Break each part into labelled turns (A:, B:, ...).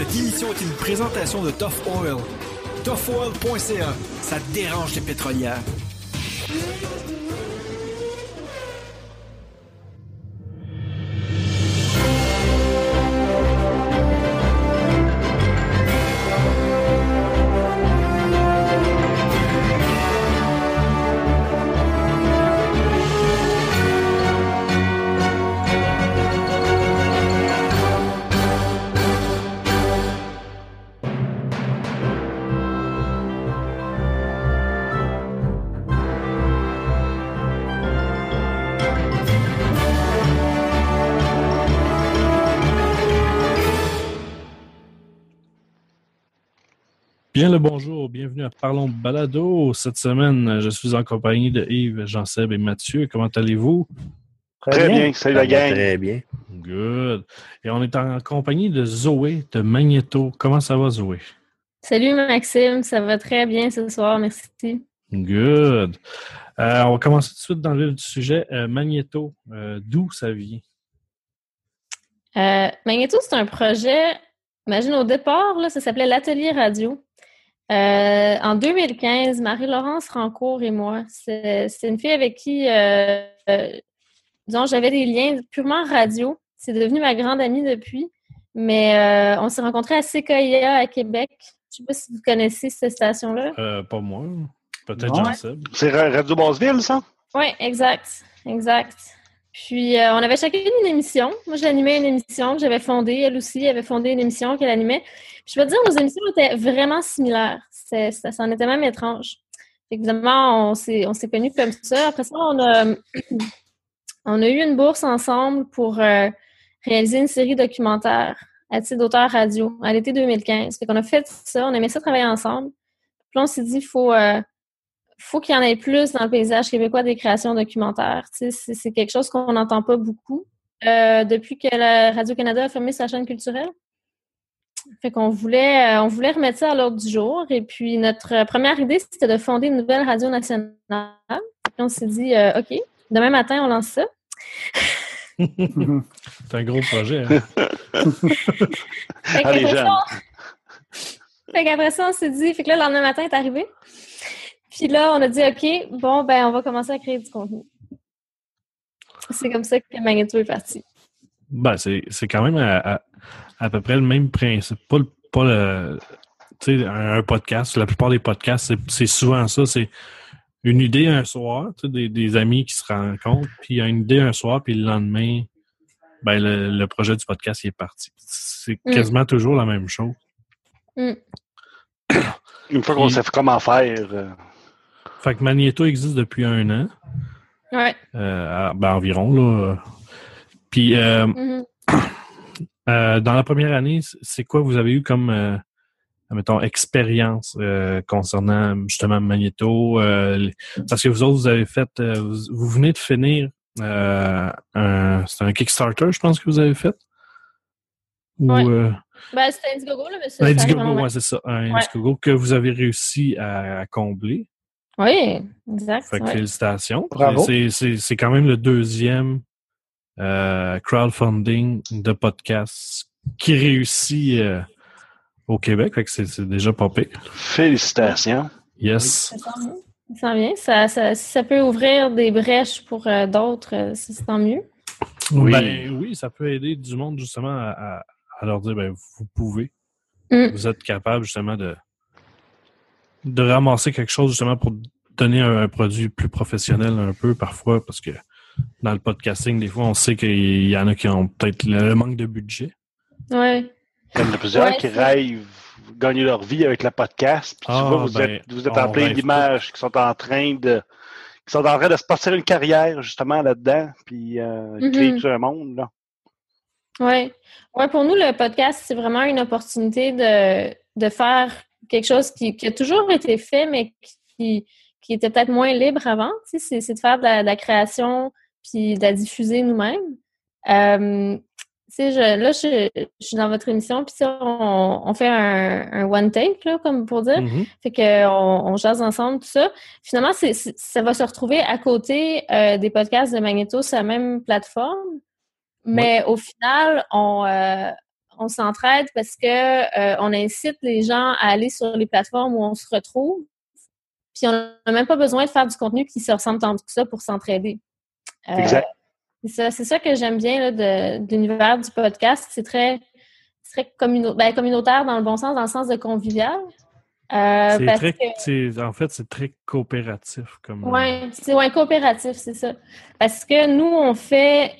A: Cette émission est une présentation de Tough Oil. ToughOil.ca, ça dérange les pétrolières.
B: Bien le bonjour, bienvenue à Parlons Balado. Cette semaine, je suis en compagnie de Yves, Jean-Seb et Mathieu. Comment allez-vous?
C: Très, bien. salut la gang.
D: Très bien.
B: Good. Et on est en compagnie de Zoé de Magneto. Comment ça va, Zoé?
E: Salut Maxime, ça va très bien ce soir, merci.
B: Good. Euh, on va commencer tout de suite dans le vif du sujet. Euh, Magneto, euh, d'où ça vient?
E: Magneto, c'est un projet, imagine au départ, là, ça s'appelait l'Atelier Radio. Euh, en 2015, Marie-Laurence Rancourt et moi, c'est une fille avec qui, euh, euh, disons, j'avais des liens purement radio. C'est devenu ma grande amie depuis. Mais on s'est rencontrés à CKIA à Québec. Je ne sais pas si vous connaissez cette station-là.
B: pas moi. Peut-être jean
C: C'est Radio Basseville, ça?
E: Oui, exact. Exact. Puis, on avait chacune une émission. Moi, j'animais une émission que j'avais fondée. Elle aussi avait fondé une émission qu'elle animait. Je veux dire, nos émissions étaient vraiment similaires. Ça, en était même étrange. Évidemment, on s'est, on s'est connus comme ça. Après ça, on a, on a eu une bourse ensemble pour euh, réaliser une série documentaire à titre d'auteur radio à l'été 2015. Fait qu'on a fait ça, on aimait ça travailler ensemble. Puis on s'est dit, il faut, euh, faut qu'il y en ait plus dans le paysage québécois des créations documentaires. c'est, c'est quelque chose qu'on n'entend pas beaucoup. Euh, depuis que la Radio-Canada a fermé sa chaîne culturelle. Fait qu'on voulait, euh, on voulait remettre ça à l'ordre du jour. Et puis, notre première idée, c'était de fonder une nouvelle radio nationale. Puis on s'est dit, euh, OK, demain matin, on lance ça.
B: C'est un gros projet. Hein?
E: fait qu'après ça, on s'est dit, fait que là, le lendemain matin est arrivé. Puis là, on a dit, OK, bon, ben, on va commencer à créer du contenu. C'est comme ça que Magneto est parti.
B: Ben, c'est quand même à, à peu près le même principe. Pas, pas le, tu sais, un, podcast. La plupart des podcasts, c'est souvent ça. C'est une idée un soir, tu sais, des, des, amis qui se rencontrent, puis il y a une idée un soir, puis le lendemain, ben le, projet du podcast il est parti. C'est mm. quasiment toujours la même chose.
E: Mm.
C: Une fois qu'on sait comment faire. Euh.
B: Fait que Magneto existe depuis un an.
E: Ouais.
B: Euh, ben environ, là. Puis, euh, mm-hmm. Euh, dans la première année, c'est quoi vous avez eu comme, euh, mettons, expérience euh, concernant justement Magneto? parce que vous autres, vous avez fait, vous, venez de finir un, c'est un Kickstarter, je pense que vous avez fait?
E: Ou, ouais. Ben, c'était Indiegogo, là, mais c'est
B: Indiegogo, ouais, c'est ça. Un Indiegogo que vous avez réussi à, combler.
E: Oui, exact.
B: Fait félicitations. C'est quand même le deuxième euh, crowdfunding de podcasts qui réussit euh, au Québec. Fait que c'est déjà pas pire.
C: Félicitations.
B: Yes.
E: Ça vient. Ça, ça, ça peut ouvrir des brèches pour euh, d'autres, c'est tant mieux.
B: Oui. Ben, oui, ça peut aider du monde justement à, leur dire ben, vous pouvez.
E: Mm.
B: Vous êtes capable justement de, de ramasser quelque chose justement pour donner un produit plus professionnel un peu parfois parce que dans le podcasting, des fois, on sait qu'il y en a qui ont peut-être le manque de budget.
E: Oui.
C: Il y en a plusieurs qui rêvent gagner leur vie avec le podcast. Puis tu ah, vois, vous,
B: ben,
C: êtes, vous êtes en plein d'images qui sont en train de qui sont en train de se partir une carrière justement là-dedans, puis euh, créer tout un monde. Là.
E: Oui. Ouais, pour nous, le podcast, c'est vraiment une opportunité de, de faire quelque chose qui, qui, a toujours été fait, mais qui, qui était peut-être moins libre avant. C'est, de faire de la, création puis de la diffuser nous-mêmes. Euh, je, là, je, suis dans votre émission, puis on, on fait un, one take, là, comme pour dire.
B: Mm-hmm.
E: Fait qu'on on jase ensemble, tout ça. Finalement, c'est, ça va se retrouver à côté euh, des podcasts de Magneto sur la même plateforme. Mais au final, on, euh, on s'entraide parce que on incite les gens à aller sur les plateformes où on se retrouve. Puis on n'a même pas besoin de faire du contenu qui se ressemble tant que ça pour s'entraider.
C: exact.
E: C'est ça, que j'aime bien de, l'univers du podcast. C'est très, très ben, communautaire dans le bon sens, dans le sens de convivial.
B: Euh, très, en fait, c'est très coopératif. comme.
E: Oui, c'est ouais, coopératif, c'est ça. Parce que nous, on fait,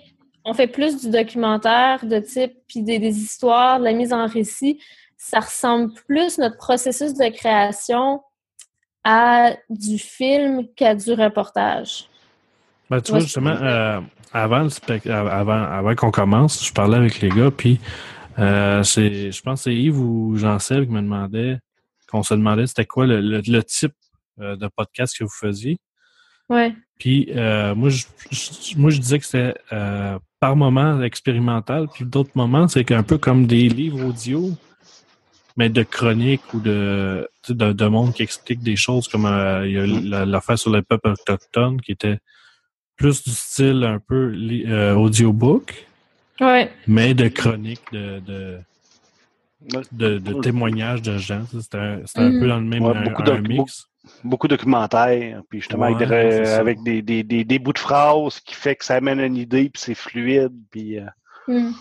E: on fait plus du documentaire de type, puis des, histoires, de la mise en récit. Ça ressemble plus notre processus de création à du film qu'à du reportage.
B: Ben, tu vois, justement, euh, avant, avant, avant qu'on commence, je parlais avec les gars, puis euh, je pense que c'est Yves ou Jean-Seb qui me demandait qu'on se demandait c'était quoi le, type euh, de podcast que vous faisiez.
E: Ouais.
B: Puis euh, moi, je, moi, je disais que c'était euh, par moment expérimental, puis d'autres moments, c'est un peu comme des livres audio, mais de chroniques ou de, de, de monde qui explique des choses comme il y a l'affaire sur les peuples autochtones qui était plus du style un peu audiobook,
E: ouais.
B: mais de chroniques de de, de témoignages de gens. C'était un, un, peu mm. dans le même un, mix.
C: Beaucoup, de documentaires, puis justement avec, des, des, des, des, bouts de phrases qui fait que ça amène une idée, puis c'est fluide. Puis, euh.
E: mm.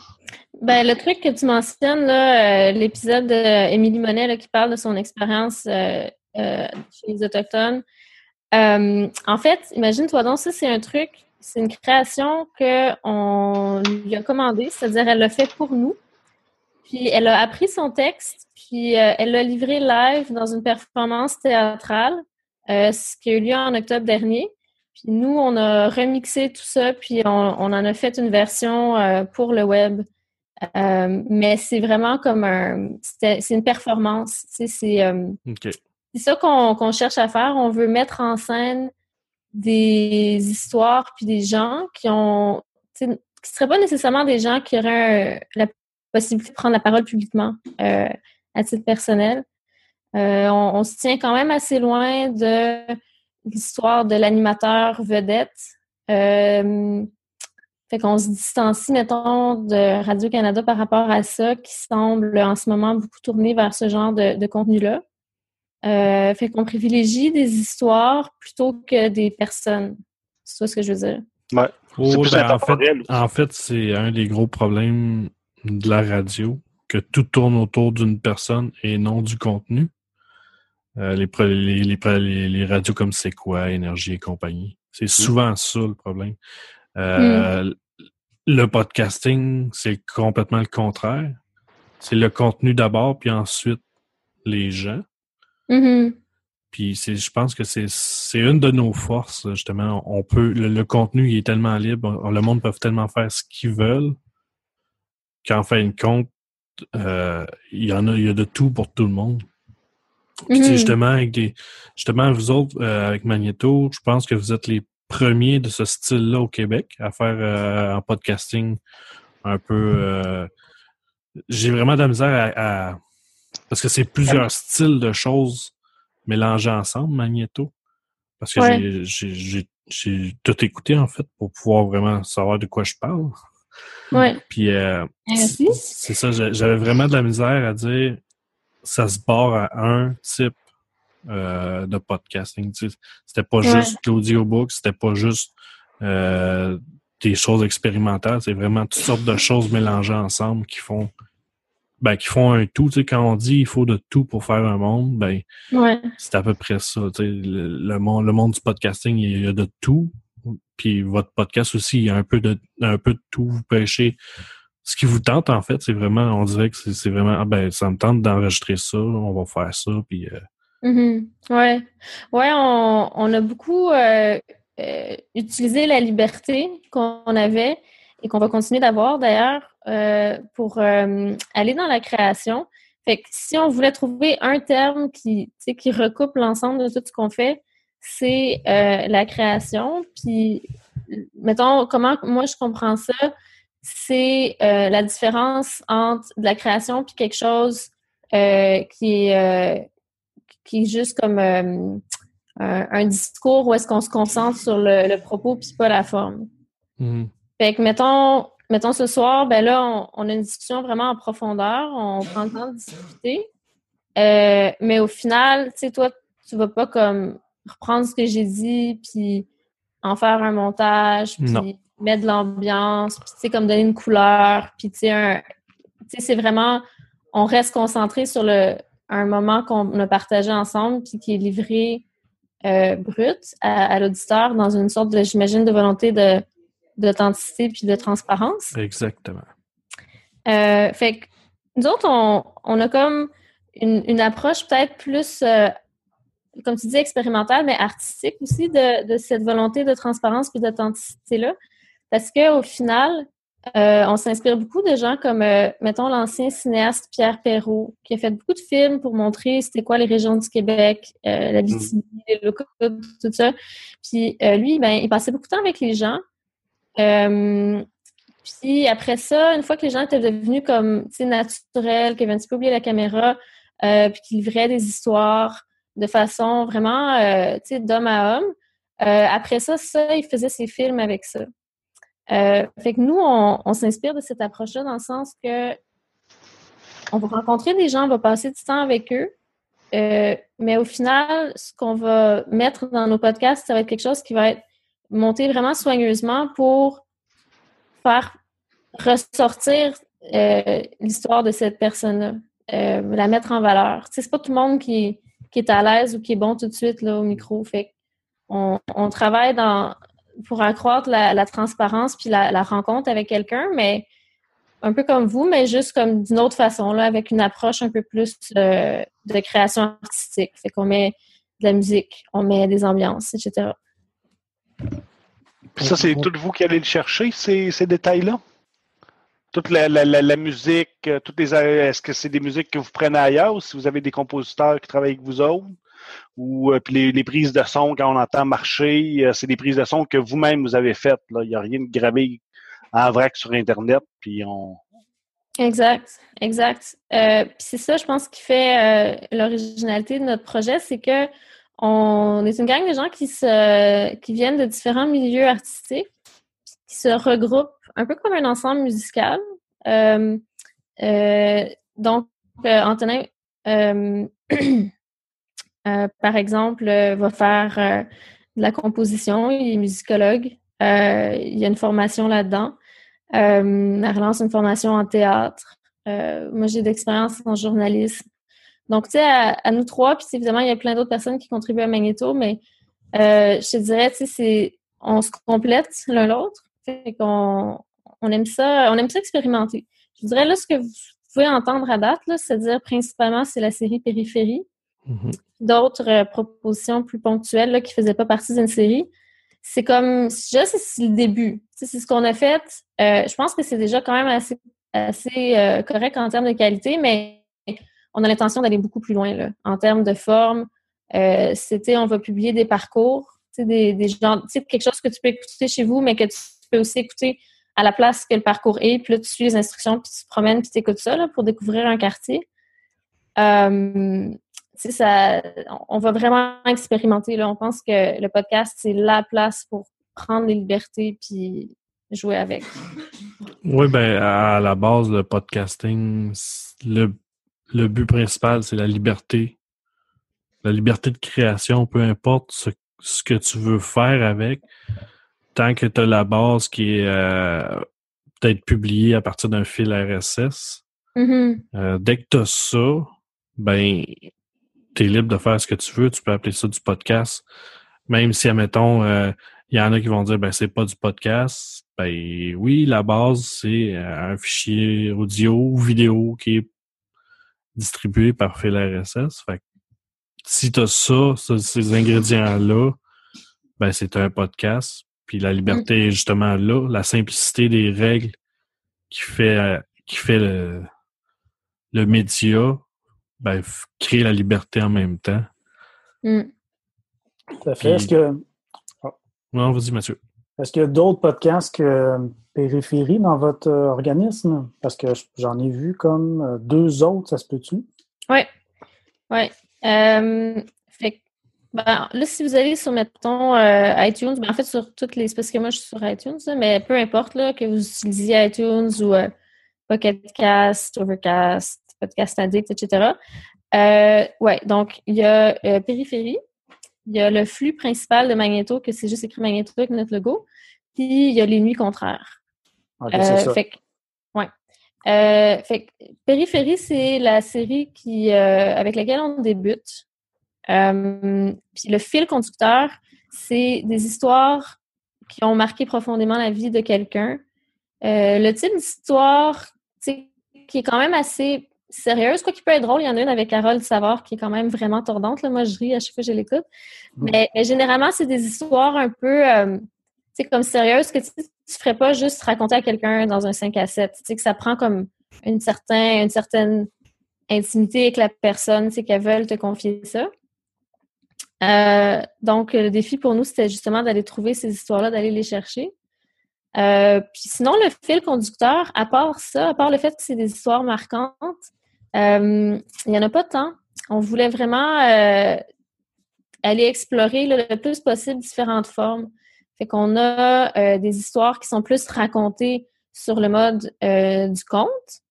E: ben, le truc que tu mentionnes, là, euh, l'épisode d'Émilie Monet qui parle de son expérience euh, chez les Autochtones. en fait, imagine-toi donc, ça, c'est un truc, c'est une création qu'on lui a commandée, c'est-à-dire elle l'a fait pour nous. Puis elle a appris son texte, puis euh, elle l'a livré live dans une performance théâtrale, euh, ce qui a eu lieu en octobre dernier. Puis nous, on a remixé tout ça, puis on, en a fait une version euh, pour le web. mais c'est vraiment comme un... C'est une performance. C'est ça qu'on cherche à faire. On veut mettre en scène des histoires puis des gens qui ont... qui ne seraient pas nécessairement des gens qui auraient la possibilité de prendre la parole publiquement euh, à titre personnel. Euh, on, se tient quand même assez loin de l'histoire de l'animateur vedette. Euh, fait qu'on se distancie, mettons, de Radio-Canada par rapport à ça, qui semble en ce moment beaucoup tourner vers ce genre de, contenu-là. fait qu'on privilégie des histoires plutôt que des personnes. C'est ça ce que je veux dire.
C: Ouais.
B: Oh, ben, en fait, en fait c'est un des gros problèmes de la radio, que tout tourne autour d'une personne et non du contenu. Euh, les, les, les, radios comme C'est quoi, Énergie et compagnie. C'est mm. souvent ça le problème. Euh, mm. Le podcasting, c'est complètement le contraire. C'est le contenu d'abord, puis ensuite les gens.
E: Mm-hmm.
B: Puis je pense que c'est une de nos forces, justement. On peut le, le, contenu il est tellement libre, le monde peut tellement faire ce qu'ils veulent qu'en fin de compte, euh, il y en a, il y a de tout pour tout le monde. Puis, mm-hmm. justement, avec des, justement, vous autres, euh, avec Magneto, je pense que vous êtes les premiers de ce style-là au Québec à faire euh, un podcasting un peu. J'ai vraiment de la misère à, parce que c'est plusieurs styles de choses mélangées ensemble, Magneto. Parce que j'ai tout écouté en fait pour pouvoir vraiment savoir de quoi je parle.
E: Ouais.
B: Puis euh, c'est ça, j'avais vraiment de la misère à dire ça se barre à un type euh, de podcasting. C'était pas juste l'audiobook, c'était pas juste euh, des choses expérimentales, c'est vraiment toutes sortes de choses mélangées ensemble qui font ben, qui font un tout. Tu sais, quand on dit il faut de tout pour faire un monde, ben c'est à peu près ça. Tu sais, le, monde, le monde du podcasting, il y a de tout, puis votre podcast aussi, il y a un peu de, un peu de tout. Vous pêchez ce qui vous tente, en fait, c'est vraiment, on dirait que c'est vraiment, ah ben, ça me tente d'enregistrer ça, on va faire ça, puis... Euh...
E: Mm-hmm. Ouais. Ouais, on, on a beaucoup euh, euh, utilisé la liberté qu'on avait et qu'on va continuer d'avoir, d'ailleurs, pour aller dans la création. Fait que si on voulait trouver un terme qui, qui recoupe l'ensemble de tout ce qu'on fait, c'est euh, la création. Puis, mettons, comment moi je comprends ça, c'est euh, la différence entre de la création puis quelque chose euh, qui est qui est juste comme un, discours où est-ce qu'on se concentre sur le, propos puis pas la forme.
B: Mm-hmm.
E: Fait que, mettons, mettons ce soir, ben là, on, a une discussion vraiment en profondeur, on prend le temps de discuter. Mais au final, tu sais, toi, tu vas pas comme reprendre ce que j'ai dit, puis en faire un montage, puis mettre de l'ambiance, puis tu sais, comme donner une couleur, puis tu sais, c'est vraiment, on reste concentré sur le, un moment qu'on a partagé ensemble, puis qui est livré euh, brut à, l'auditeur dans une sorte de, j'imagine, de volonté de d'authenticité puis de transparence.
B: Exactement.
E: Euh, fait que nous autres, on, a comme une, approche peut-être plus, euh, comme tu dis, expérimentale, mais artistique aussi de, cette volonté de transparence puis d'authenticité-là. Parce qu'au final, euh, on s'inspire beaucoup de gens comme, mettons, l'ancien cinéaste Pierre Perrault, qui a fait beaucoup de films pour montrer c'était quoi les régions du Québec, la vie mm. les locaux, tout ça. Puis lui, ben, il passait beaucoup de temps avec les gens. Euh, puis après ça, une fois que les gens étaient devenus comme naturels, qu'ils avaient un petit peu oublié la caméra, euh, puis qu'ils livraient des histoires de façon vraiment euh, d'homme à homme, après ça, ça, ils faisaient ses films avec ça. fait que nous, on, s'inspire de cette approche-là dans le sens que on va rencontrer des gens, on va passer du temps avec eux, mais au final, ce qu'on va mettre dans nos podcasts, ça va être quelque chose qui va être monter vraiment soigneusement pour faire ressortir euh, l'histoire de cette personne-là, euh, la mettre en valeur. c'est pas tout le monde qui, est à l'aise ou qui est bon tout de suite là, au micro. Fait on, travaille dans, pour accroître la, transparence puis la, rencontre avec quelqu'un, mais un peu comme vous, mais juste comme d'une autre façon, là, avec une approche un peu plus euh, de création artistique. Fait qu'on met de la musique, on met des ambiances, etc.
C: Puis ça, c'est tout vous qui allez le chercher, ces, ces détails-là? Toute la, musique, euh, toutes les est-ce que c'est des musiques que vous prenez ailleurs ou si vous avez des compositeurs qui travaillent avec vous autres? Ou euh, puis les, prises de son, quand on entend marcher, euh, c'est des prises de son que vous-même vous avez faites. Il n'y a rien de gravé en vrac sur Internet, puis on.
E: Exact, exact. Euh, puis c'est ça, je pense, qui fait l'originalité de notre projet, c'est que on est une gang de gens qui, se, qui viennent de différents milieux artistiques, qui se regroupent un peu comme un ensemble musical. Euh, euh, donc, euh, Antonin, par exemple, va faire de la composition, il est musicologue, il y a une formation là-dedans. Euh, relance une formation en théâtre. moi, j'ai d'expérience en journalisme. Donc, tu sais, à, nous trois, puis évidemment, il y a plein d'autres personnes qui contribuent à Magneto, mais je te dirais, tu sais, on se complète l'un l'autre. Fait qu'on on aime ça, on aime ça expérimenter. Je dirais là, ce que vous pouvez entendre à date, c'est-à-dire principalement, c'est la série Périphérie. Mm-hmm. D'autres euh, propositions plus ponctuelles là, qui ne faisaient pas partie d'une série. C'est comme, déjà, c'est le début. c'est ce qu'on a fait. Euh, je pense que c'est déjà quand même assez, assez correct en termes de qualité, mais on a l'intention d'aller beaucoup plus loin là, en termes de forme. Euh, c'était, on va publier des parcours, des, des gens, quelque chose que tu peux écouter chez vous, mais que tu peux aussi écouter à la place que le parcours est. Puis là, tu suis les instructions, puis tu te promènes, puis tu écoutes ça là, pour découvrir un quartier. Euh, ça, on va vraiment expérimenter. Là. On pense que le podcast, c'est la place pour prendre les libertés puis jouer avec.
B: Oui, ben à la base, le podcasting, le le but principal, c'est la liberté. La liberté de création, peu importe ce, que tu veux faire avec, tant que tu as la base qui est euh, peut-être publiée à partir d'un fil RSS.
E: Mm-hmm.
B: Euh, dès que tu as ça, ben, tu es libre de faire ce que tu veux. Tu peux appeler ça du podcast. Même si, admettons, il euh, y en a qui vont dire, ben, c'est pas du podcast. Ben, oui, la base, c'est un fichier audio ou vidéo qui est distribué par fil RSS. Fait si tu as ça, ces ingrédients-là, ben c'est un podcast. Puis la liberté est justement là, la simplicité des règles qui fait qui fait le, le média, ben, crée la liberté en même temps.
E: Mm.
D: Tout à fait. Est-ce que.
B: Non, vas-y, Mathieu.
D: Est-ce qu'il y a d'autres podcasts que périphérie dans votre euh, organisme? Parce que j'en ai vu comme euh, deux autres, ça se peut-tu?
E: Oui. Oui. Euh, Ben, là, si vous allez sur, mettons, euh, iTunes, ben, en fait, sur toutes les... Parce que moi, je suis sur iTunes, mais peu importe là, que vous utilisiez iTunes ou euh, Pocket Cast, Overcast, Podcast Addict, etc. Euh, ouais, donc, il y a Périphérie, il y a le flux principal de Magneto, que c'est juste écrit Magneto avec notre logo, puis il y a les nuits contraires.
D: OK, c'est ça.
E: Fait que, ouais. fait que Périphérie, c'est la série qui, avec laquelle on débute. Euh, puis le fil conducteur, c'est des histoires qui ont marqué profondément la vie de quelqu'un. Euh, le type d'histoire qui est quand même assez sérieuse, quoi qu'il peut être drôle. Il y en a une avec Carole Savard qui est quand même vraiment tordante. Là. Moi, je ris à chaque fois que je l'écoute. Mm. Mais, généralement, c'est des histoires un peu euh, comme sérieuses que tu ne ferais pas juste raconter à quelqu'un dans un 5 à 7. Tu sais, que ça prend comme une, certain, une certaine intimité avec la personne, c'est qu'elles veulent te confier ça. Euh, donc, le défi pour nous, c'était justement d'aller trouver ces histoires-là, d'aller les chercher. Euh, puis sinon, le fil conducteur, à part ça, à part le fait que c'est des histoires marquantes, euh, il n'y en a pas tant. On voulait vraiment aller explorer le plus possible différentes formes. Fait qu'on a des histoires qui sont plus racontées sur le mode du conte.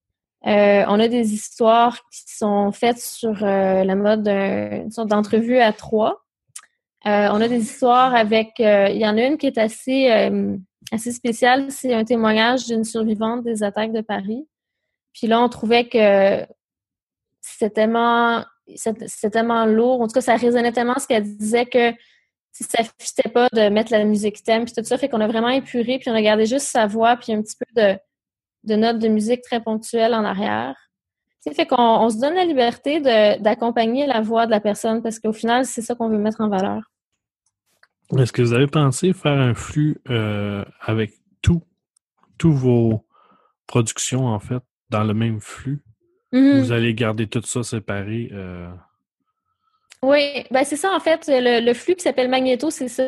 E: On a des histoires qui sont faites sur la mode d'une sorte d'entrevue à trois. Euh, on a des histoires avec. Euh, il y en a une qui est assez, euh, assez spéciale. C'est un témoignage d'une survivante des attaques de Paris. Puis là, on trouvait que c'était tellement, c'était tellement lourd. En tout cas, ça résonnait tellement ce qu'elle disait que ça fitait pas de mettre la musique thème puis tout ça. Fait qu'on a vraiment épuré, puis on a gardé juste sa voix, puis un petit peu de, de notes de musique très ponctuelles en arrière. Ça fait qu'on se donne la liberté d'accompagner la voix de la personne parce qu'au final, c'est ça qu'on veut mettre en valeur.
B: Est-ce que vous avez pensé faire un flux euh, avec tout, tous vos productions, en fait, dans le même flux?
E: Mm-hmm.
B: Vous allez garder tout ça séparé? Euh?
E: Oui, ben c'est ça, en fait. Le, flux qui s'appelle Magneto, c'est ça.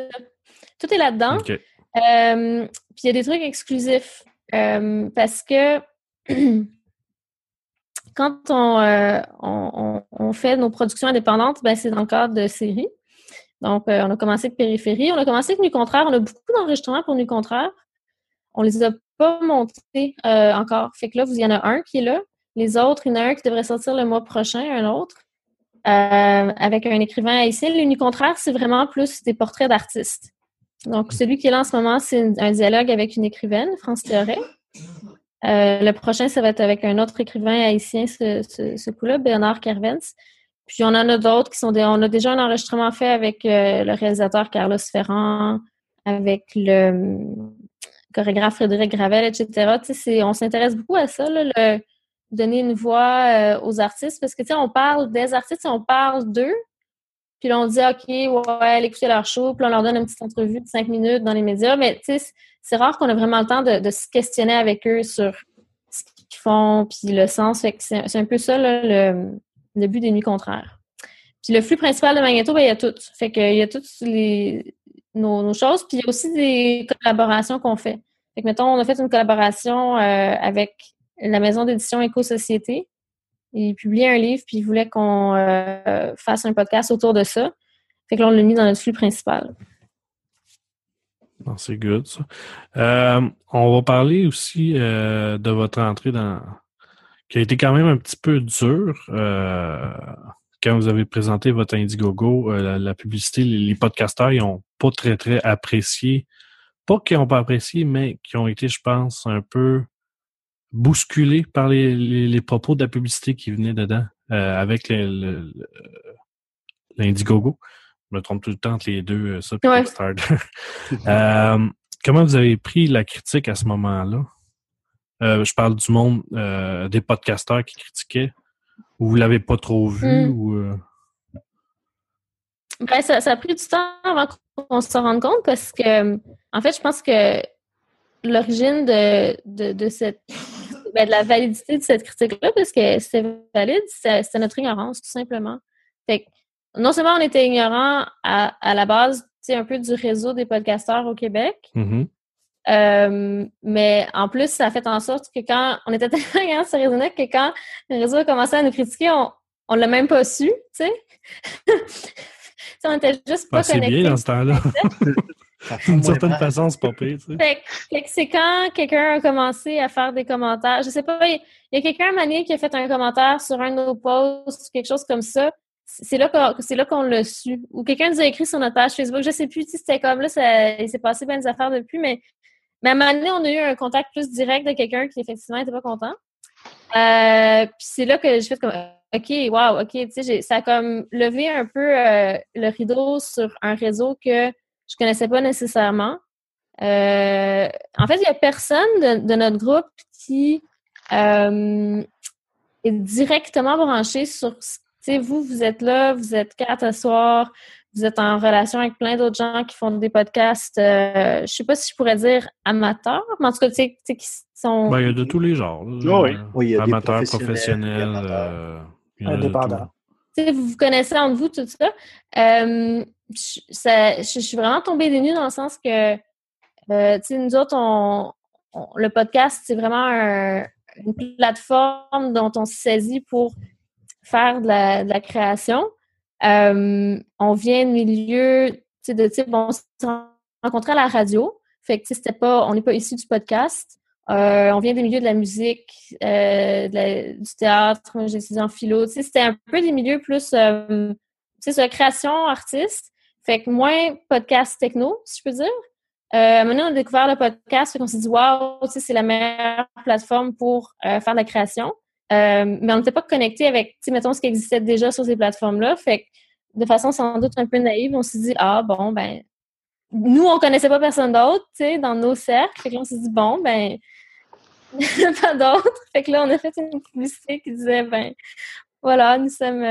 E: Tout est là-dedans. Euh, puis il y a des trucs exclusifs. Parce que quand on, on, fait nos productions indépendantes, ben, c'est dans le cadre de séries. Donc, euh, on a commencé avec Périphérie. On a commencé avec Nuit Contraire. On a beaucoup d'enregistrements pour Nuit Contraire. On les a pas montés euh, encore. Fait que là, vous, il y en a un qui est là. Les autres, il y en a un qui devrait sortir le mois prochain, un autre, euh, avec un écrivain haïtien. Le Nuit Contraire, c'est vraiment plus des portraits d'artistes. Donc, celui qui est là en ce moment, c'est un dialogue avec une écrivaine, France Théoret. le prochain, ça va être avec un autre écrivain haïtien, ce, ce coup-là, Bernard Kervens. Puis on en a d'autres qui sont des, on a déjà un enregistrement fait avec euh, le réalisateur Carlos Ferrand, avec le hum, chorégraphe Frédéric Gravel, etc. on s'intéresse beaucoup à ça, le, donner une voix euh, aux artistes, parce que on parle des artistes, on parle d'eux, puis là, on dit OK, ouais, allez écouter leur show, puis on leur donne une petite entrevue de cinq minutes dans les médias, mais c'est rare qu'on a vraiment le temps de, se questionner avec eux sur ce qu'ils font, puis le sens. c'est un peu ça le le but des nuits contraires. Puis le flux principal de Magneto, ben, il y a tout. Fait qu'il y a toutes les, nos, choses. Puis il y a aussi des collaborations qu'on fait. Fait que, mettons, on a fait une collaboration euh, avec la maison d'édition Éco-Société. Ils publiaient un livre, puis ils voulaient qu'on euh, fasse un podcast autour de ça. Fait que là, on l'a mis dans notre flux principal.
B: C'est good, ça. Euh, on va parler aussi de votre entrée dans, qui a été quand même un petit peu dur euh, quand vous avez présenté votre Indiegogo. Euh, la, publicité, les, podcasteurs, ils n'ont pas très, très apprécié. Pas qu'ils n'ont pas apprécié, mais qui ont été, je pense, un peu bousculés par les, propos de la publicité qui venaient dedans euh, avec l'Indiegogo. Je me trompe tout le temps entre les deux, ça et comment vous avez pris la critique à ce moment-là? Euh, je parle du monde euh, des podcasteurs qui critiquaient. Ou vous l'avez pas trop vu
E: hmm.
B: ou euh?
E: ben, ça, a pris du temps avant qu'on se rende compte parce que en fait, je pense que l'origine de, de, cette ben, de la validité de cette critique-là, parce que c'était valide, c'était notre ignorance, tout simplement. Fait non seulement on était ignorant à, à la base un peu du réseau des podcasteurs au Québec,
B: mm-hmm.
E: Euh, mais en plus, ça a fait en sorte que quand on était tellement gagnant sur Réseau que quand le réseau a commencé à nous critiquer, on, on l'a même pas su, tu sais. on était juste pas
B: Ah, c'est
E: connectés.
B: bien dans ce temps-là. D'une certaine
F: mal.
B: façon, c'est pas pire. tu sais.
E: Fait, que- fait que c'est quand quelqu'un a commencé à faire des commentaires. Je sais pas, il y a quelqu'un à Mané qui a fait un commentaire sur un de nos posts, quelque chose comme ça. C'est là qu'on c'est là qu'on l'a su. Ou quelqu'un nous a écrit sur notre page Facebook. Je sais plus si c'était comme là, ça, il s'est passé bien des affaires depuis, mais, mais à Mané, on a eu un contact plus direct de quelqu'un qui effectivement était pas content. Euh, puis c'est là que j'ai fait comme OK, wow, OK, tu sais, j'ai- ça a comme levé un peu euh, le rideau sur un réseau que je connaissais pas nécessairement. Euh, en fait, il n'y a personne de, de notre groupe qui euh, est directement branché sur. Tu sais, vous, vous êtes là, vous êtes quatre à soir, vous êtes en relation avec plein d'autres gens qui font des podcasts. euh, je sais pas si je pourrais dire amateurs, mais en tout cas, tu sais, tu sais, qui sont.
B: Ben, il y a de tous les genres. là.
C: Ah oui.
F: Oui, il y a des
B: Amateurs,
F: professionnels,
B: professionnels.
F: des amateurs.
B: euh,
D: Indépendants.
B: tout.
E: tu sais, vous vous connaissez entre vous, tout ça. Euh, je, suis vraiment tombée des nues dans le sens que, euh, tu sais, nous autres, le podcast, c'est vraiment un- une plateforme dont on se saisit pour faire de la, création. Euh, on vient de milieu, tu sais, de type, on s'est rencontrés à la radio. Fait que, tu sais, c'était pas, on n'est pas issu du podcast. Euh, on vient des milieux de la musique, du théâtre, j'ai étudié en philo. Tu sais, c'était un peu des milieux plus, euh, tu sais, sur la création artiste. Fait que moins podcast techno, si je peux dire. Euh, maintenant, on a découvert le podcast, fait qu'on s'est dit, waouh, c'est la meilleure plateforme pour euh, faire de la création. Euh, mais on n'était pas connecté avec, mettons, ce qui existait déjà sur ces plateformes-là. Fait que, de façon sans doute un peu naïve, on s'est dit, ah, bon, ben, nous, on connaissait pas personne d'autre, tu sais, dans nos cercles. Fait que là, on s'est dit, bon, ben, pas d'autre. Fait que là, on a fait une publicité qui disait, ben, voilà, nous sommes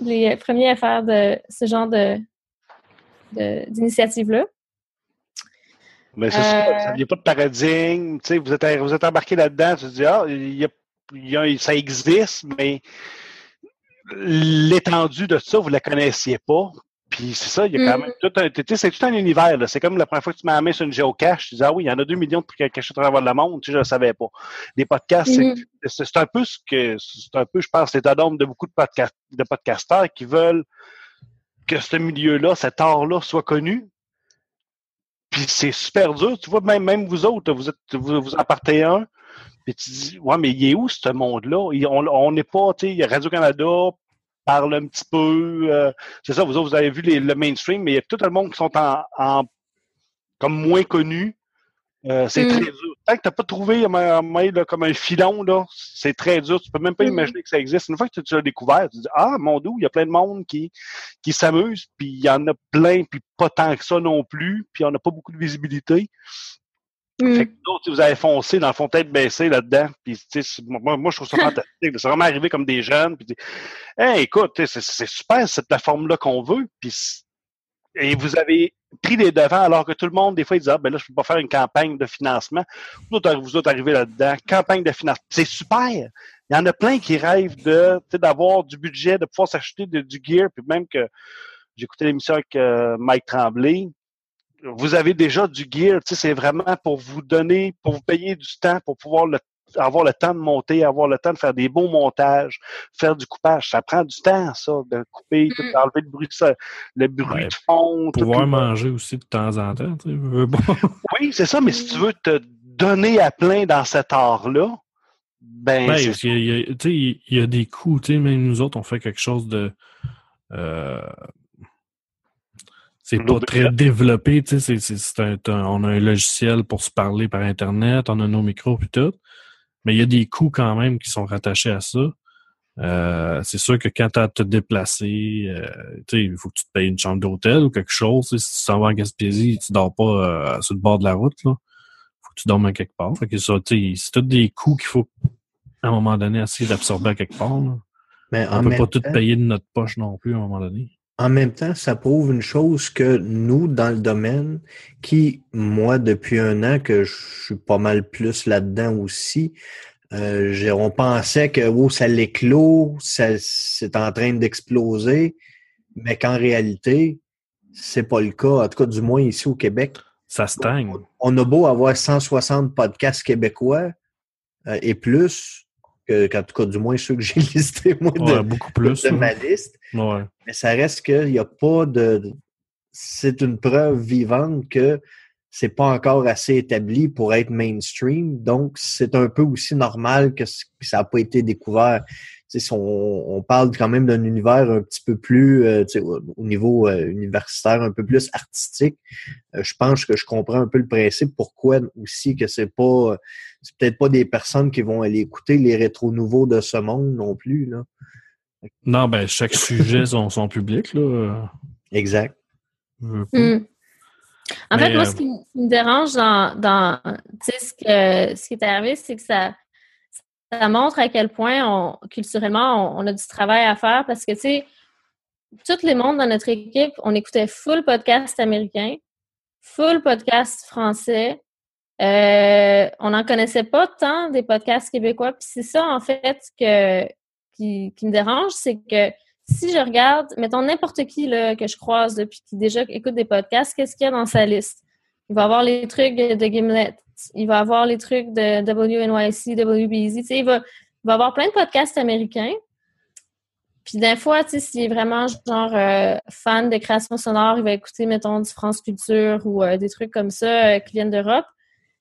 E: les premiers à faire de ce genre de- d'initiative-là.
C: Mais c'est ça, vous n'aviez pas de paradigme, tu sais, vous êtes, vous êtes embarqué là-dedans, tu te dis, ah, il y a, il y a- ça existe, mais l'étendue de ça, vous ne la connaissiez pas. Puis c'est ça, il y a quand
E: Mm.
C: même tout un, c'est tout un univers, là. C'est comme la première fois que tu mets la main sur une géocache, tu dis, ah oui, il y en a deux millions de cachés à travers le monde, tu sais, je ne le savais pas. Les podcasts, c'est-
E: Mhm.
C: c'est c'est un peu ce que, c'est un peu, je pense, l'état d'âme de beaucoup de, podcast, de podcasteurs qui veulent que ce milieu-là, cet art-là soit connu. Puis c'est super dur. Tu vois, même, même vous autres, vous êtes, vous, vous un. Puis tu dis, ouais, mais il est où ce monde-là? On n'est pas, tu sais, Radio-Canada parle un petit peu. euh, c'est ça, vous autres, vous avez vu les- le mainstream, mais il y a tout le monde qui sont en, en- comme moins connus. Euh, c'est
E: Mm.
C: très dur. Tant que tu n'as pas trouvé un, un mail, comme un filon, là, c'est très dur. Tu peux même pas
E: Mm.
C: imaginer que ça existe. Une fois que tu, l'as découvert, tu dis Ah, mon doux, il y a plein de monde qui, qui s'amuse, puis il y en a plein, puis pas tant que ça non plus, puis on n'a pas beaucoup de visibilité.
E: Mm.
C: Fait que d'autres, vous avez foncé dans le fond tête baissée là-dedans. Puis, tu sais, c'est- moi, moi, je trouve ça fantastique. C'est vraiment arrivé comme des jeunes. Puis, hey, écoute, c'est super cette plateforme-là qu'on veut. Puis, et vous avez pris les devants alors que tout le monde, des fois, il dit Ah, ben là, je peux pas faire une campagne de financement. Vous autres, vous arrivez là-dedans, campagne de financement. C'est super. Il y en a plein qui rêvent de d'avoir du budget, de pouvoir s'acheter du gear. Puis même que écouté l'émission avec euh, Mike Tremblay vous avez déjà du gear, c'est vraiment pour vous donner, pour vous payer du temps, pour pouvoir le- avoir le temps de monter, avoir le temps de faire des beaux montages, faire du coupage. Ça prend du temps, ça, de couper, tout,
E: Mhm.
C: d'enlever le bruit, de ça- le bruit
B: Ouais,
C: de fond.
B: Pouvoir manger aussi de temps en temps. Tu sais, veux pas.
C: Oui, c'est ça, mais si tu veux te donner à plein dans cet art-là, ben,
B: Ben,
C: c'est
B: parce qu'il y a- il y a- il y des sais, même nous autres, on fait quelque chose de. euh, c'est pas très développé, tu sais, c'est- on a un logiciel pour se parler par Internet, on a nos micros et tout, mais il y a des coûts quand même qui sont rattachés à ça. Euh, c'est sûr que quand tu as à te déplacer, euh, il faut que tu te payes une chambre d'hôtel ou quelque chose. Si tu t'en vas en Gaspésie, tu dors pas euh, sur le bord de la route, là. faut que tu dormes à quelque part. Fait que ça, tu sais, c'est tous des coûts qu'il faut à un moment donné essayer d'absorber à quelque part. là.
F: Mais
B: On
F: en
B: peut pas tout payer de notre poche non plus à un moment donné.
F: En même temps, ça prouve une chose que nous, dans le domaine, qui, moi, depuis un an, que je suis pas mal plus là-dedans aussi, euh, on pensait que oh, ça l'éclot, ça c'est en train d'exploser, mais qu'en réalité, c'est pas le cas, en tout cas du moins ici au Québec.
B: Ça stagne.
F: On a beau avoir 160 podcasts québécois euh, et plus, que, en tout cas, du moins ceux que j'ai listés, moi, de,
B: Ouais, beaucoup plus.
F: de ma liste.
B: Ouais.
F: Mais ça reste qu'il n'y a pas de. C'est une preuve vivante que c'est pas encore assez établi pour être mainstream. Donc, c'est un peu aussi normal que, ça n'a pas été découvert. On, on parle quand même d'un univers un petit peu plus, euh, au niveau euh, universitaire, un peu plus artistique. Euh, je pense que je comprends un peu le principe. Pourquoi aussi que c'est pas, c'est peut-être pas des personnes qui vont aller écouter les rétro nouveaux de ce monde non plus là.
B: Non, ben, chaque sujet son, son public, là.
F: Exact.
E: Hmm. En
B: Mais,
E: fait, moi,
B: euh,
E: ce qui, me- dérange dans, dans tu sais, ce, que, ce qui est arrivé, c'est que ça, ça montre à quel point, on, culturellement, on, on a du travail à faire parce que, tu sais, tous les mondes dans notre équipe, on écoutait full podcast américain, full podcast français. Euh, on n'en connaissait pas tant des podcasts québécois. Puis c'est ça, en fait, que, qui, qui me dérange, c'est que si je regarde, mettons n'importe qui là, que je croise depuis qui déjà écoute des podcasts, qu'est-ce qu'il y a dans sa liste? Il va avoir les trucs de Gimlet, il va avoir les trucs de WNYC, WBZ, sais, il va, il va avoir plein de podcasts américains. Puis des fois, tu sais, s'il est vraiment genre euh, fan de création sonore, il va écouter, mettons, du France Culture ou euh, des trucs comme ça euh, qui viennent d'Europe.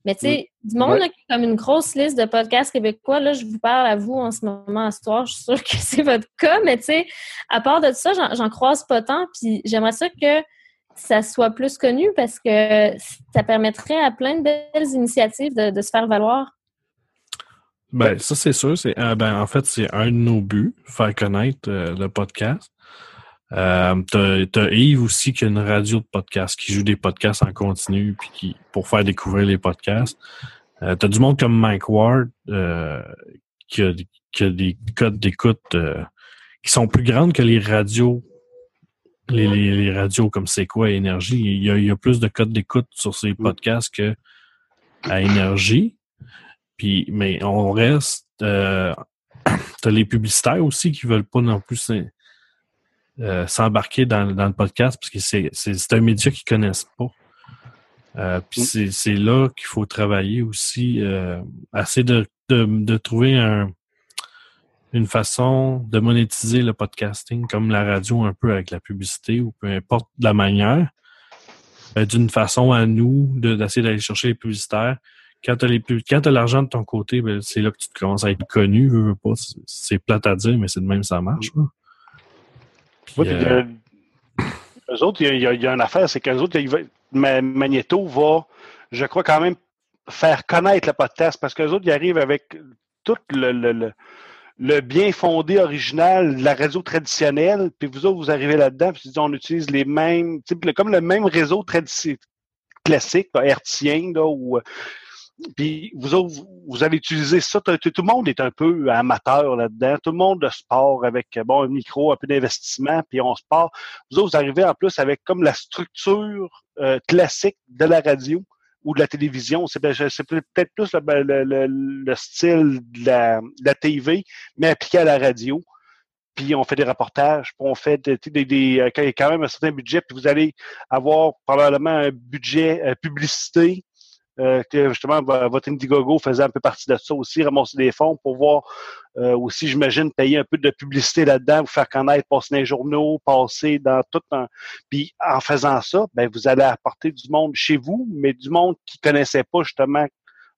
E: Mais tu sais, du monde
F: Ouais.
E: là, qui a comme une grosse liste de podcasts québécois, là, je vous parle à vous en ce moment à ce soir, je suis sûre que c'est votre cas, mais tu sais, à part de ça, j'en- j'en croise pas tant, puis j'aimerais ça que ça soit plus connu parce que ça permettrait à plein de belles initiatives de, de se faire valoir.
B: Ben, ça, c'est sûr. C'est, euh, ben, en fait, c'est un de nos buts, faire connaître euh, le podcast. Euh, t'as, t'as Yves aussi qui a une radio de podcast, qui joue des podcasts en continu puis qui, pour faire découvrir les podcasts. Euh, t'as du monde comme Mike Ward euh, qui, a, qui a des codes d'écoute euh, qui sont plus grandes que les radios. Les, les, les radios comme C'est quoi Énergie. Il y, a, il y a plus de codes d'écoute sur ces podcasts que à Énergie. Puis, mais on reste. Euh, T'as les publicitaires aussi qui veulent pas non plus euh, s'embarquer dans, dans le podcast parce que c'est, c'est, c'est un média qu'ils connaissent pas. Euh, puis
C: Mm.
B: c'est, c'est là qu'il faut travailler aussi, euh, essayer de, de, de trouver un, une façon de monétiser le podcasting comme la radio un peu avec la publicité ou peu importe la manière. Euh, d'une façon à nous de- d'essayer d'aller chercher les publicitaires. Quand tu as l'argent de ton côté, ben, c'est là que tu commences à être connu. C'est- plate à dire, mais c'est de même que ça marche. Puis,
C: Oui, puis,
B: euh,
C: euh, eux autres, il y a- y, y une affaire, c'est qu'eux autres, va- Magneto va, je crois, quand même faire connaître le podcast parce qu'eux autres, ils arrivent avec tout le, le, le, le bien fondé original de la radio traditionnelle, puis vous autres, vous arrivez là-dedans, puis vous dites, on utilise les mêmes, comme le même réseau traditionnel classique, hertzien, là, ou, euh, puis vous autres, vous, allez utiliser ça. Tout, le monde est un peu amateur là-dedans. Tout le monde de sport avec bon un micro, un peu d'investissement, puis on se part. Vous autres, vous arrivez en plus avec comme la structure euh, classique de la radio ou de la télévision. C'est peut-être plus le, ben, le- le- le style de la, TV, mais appliqué à la radio. Puis on fait des reportages, puis on fait des, des, des- euh, quand même un certain budget, puis vous allez avoir probablement un budget euh, publicité euh, que justement vo- votre Indiegogo faisait un peu partie de ça aussi, ramasser des fonds pour voir euh, aussi, j'imagine, payer un peu de publicité là-dedans, vous faire connaître, passer dans les journaux, passer dans tout un... Puis en faisant ça, ben, vous allez apporter du monde chez vous, mais du monde qui connaissait pas justement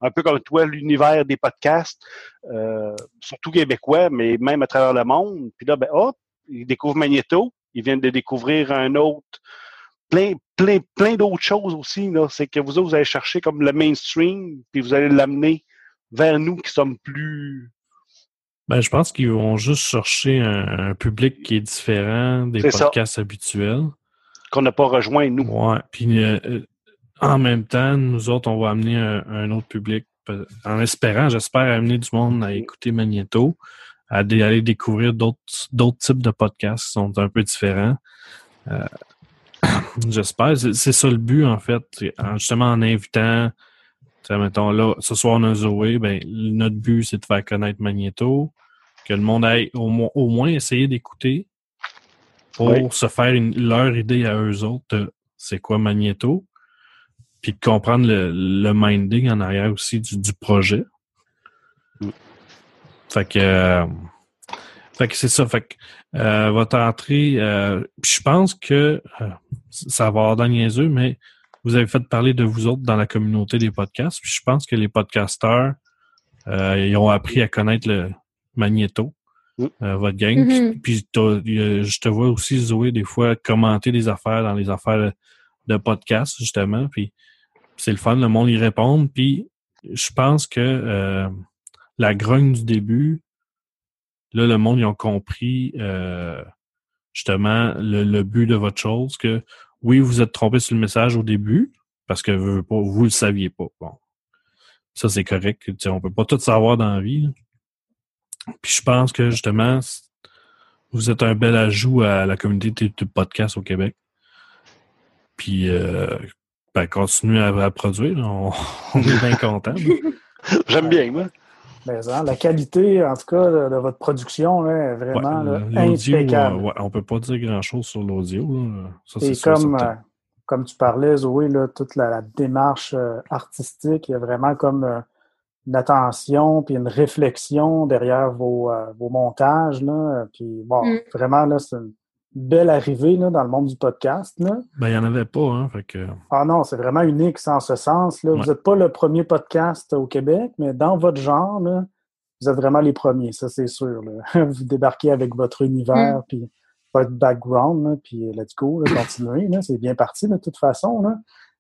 C: un peu comme toi, l'univers des podcasts, euh, surtout québécois, mais même à travers le monde. Puis là, ben, hop, ils découvrent Magneto, ils viennent de découvrir un autre plein, plein, plein d'autres choses aussi. C'est que vous autres, vous allez chercher comme le mainstream, puis vous allez l'amener vers nous qui sommes plus.
B: Ben, je pense qu'ils vont juste chercher un, un public qui est différent des
C: ça.
B: podcasts habituels.
C: qu'on n'a pas rejoint, nous.
B: Ouais. Puis euh, euh, en même temps, nous autres, on va amener un, un autre public. En espérant, j'espère amener du monde à écouter Magneto, à aller découvrir d'autres d'autres types de podcasts qui sont un peu différents. Euh, j'espère. C'est ça le but, en fait. Justement en invitant, tu sais, mettons là, ce soir on a Zoé, ben, notre but, c'est de faire connaître Magneto, que le monde aille au, mo- au moins essayer d'écouter pour
C: Oui.
B: se faire une- leur idée à eux autres de c'est quoi Magneto, puis de comprendre le, le minding en arrière aussi du, du projet.
C: Mm.
B: Fait que, euh, fait que c'est ça. Fait que euh, votre entrée, euh, je pense que euh, ça va avoir dans niaiseux, mais vous avez fait parler de vous autres dans la communauté des podcasts. Puis je pense que les podcasteurs, euh, ils ont appris à connaître le Magneto, euh, votre gang. Puis a- je te vois aussi, Zoé, des fois commenter des affaires dans les affaires de, de podcast, justement. Puis c'est le fun, le monde y répond. Puis je pense que euh, la grogne du début, là, le monde, ils ont compris euh, justement le, le but de votre chose, que oui, vous êtes trompé sur le message au début, parce que vous, vous le saviez pas. Bon. Ça, c'est correct. Tu sais, on peut pas tout savoir dans la vie. Puis je pense que justement, vous êtes un bel ajout à la communauté de, podcast au Québec. Puis euh, ben, continuez à, produire. On, on est bien contents. là.
C: J'aime bien, moi.
D: Mais, hein, la qualité, en tout cas, de, de votre production là, est vraiment
B: Ouais,
D: impeccable.
B: euh, ouais, on peut pas dire grand-chose sur l'audio.
D: Et
B: sûr,
D: comme, euh, comme tu parlais, Zoé, là, toute la, la démarche euh, artistique, il y a vraiment comme euh, une attention puis une réflexion derrière vos, euh, vos montages. Là, puis bon,
E: Mm.
D: vraiment, là, c'est une belle arrivée là, dans le monde du podcast. Là.
B: Ben, il n'y en avait pas, hein. Fait que,
D: Ah non, c'est vraiment unique en ce sens. Là. Vous n'êtes pas le premier podcast au Québec, mais dans votre genre, là, vous êtes vraiment les premiers, ça c'est sûr. là. Vous débarquez avec votre univers, puis votre background, là, puis let's go, là, continuez. là. C'est bien parti de toute façon. Là.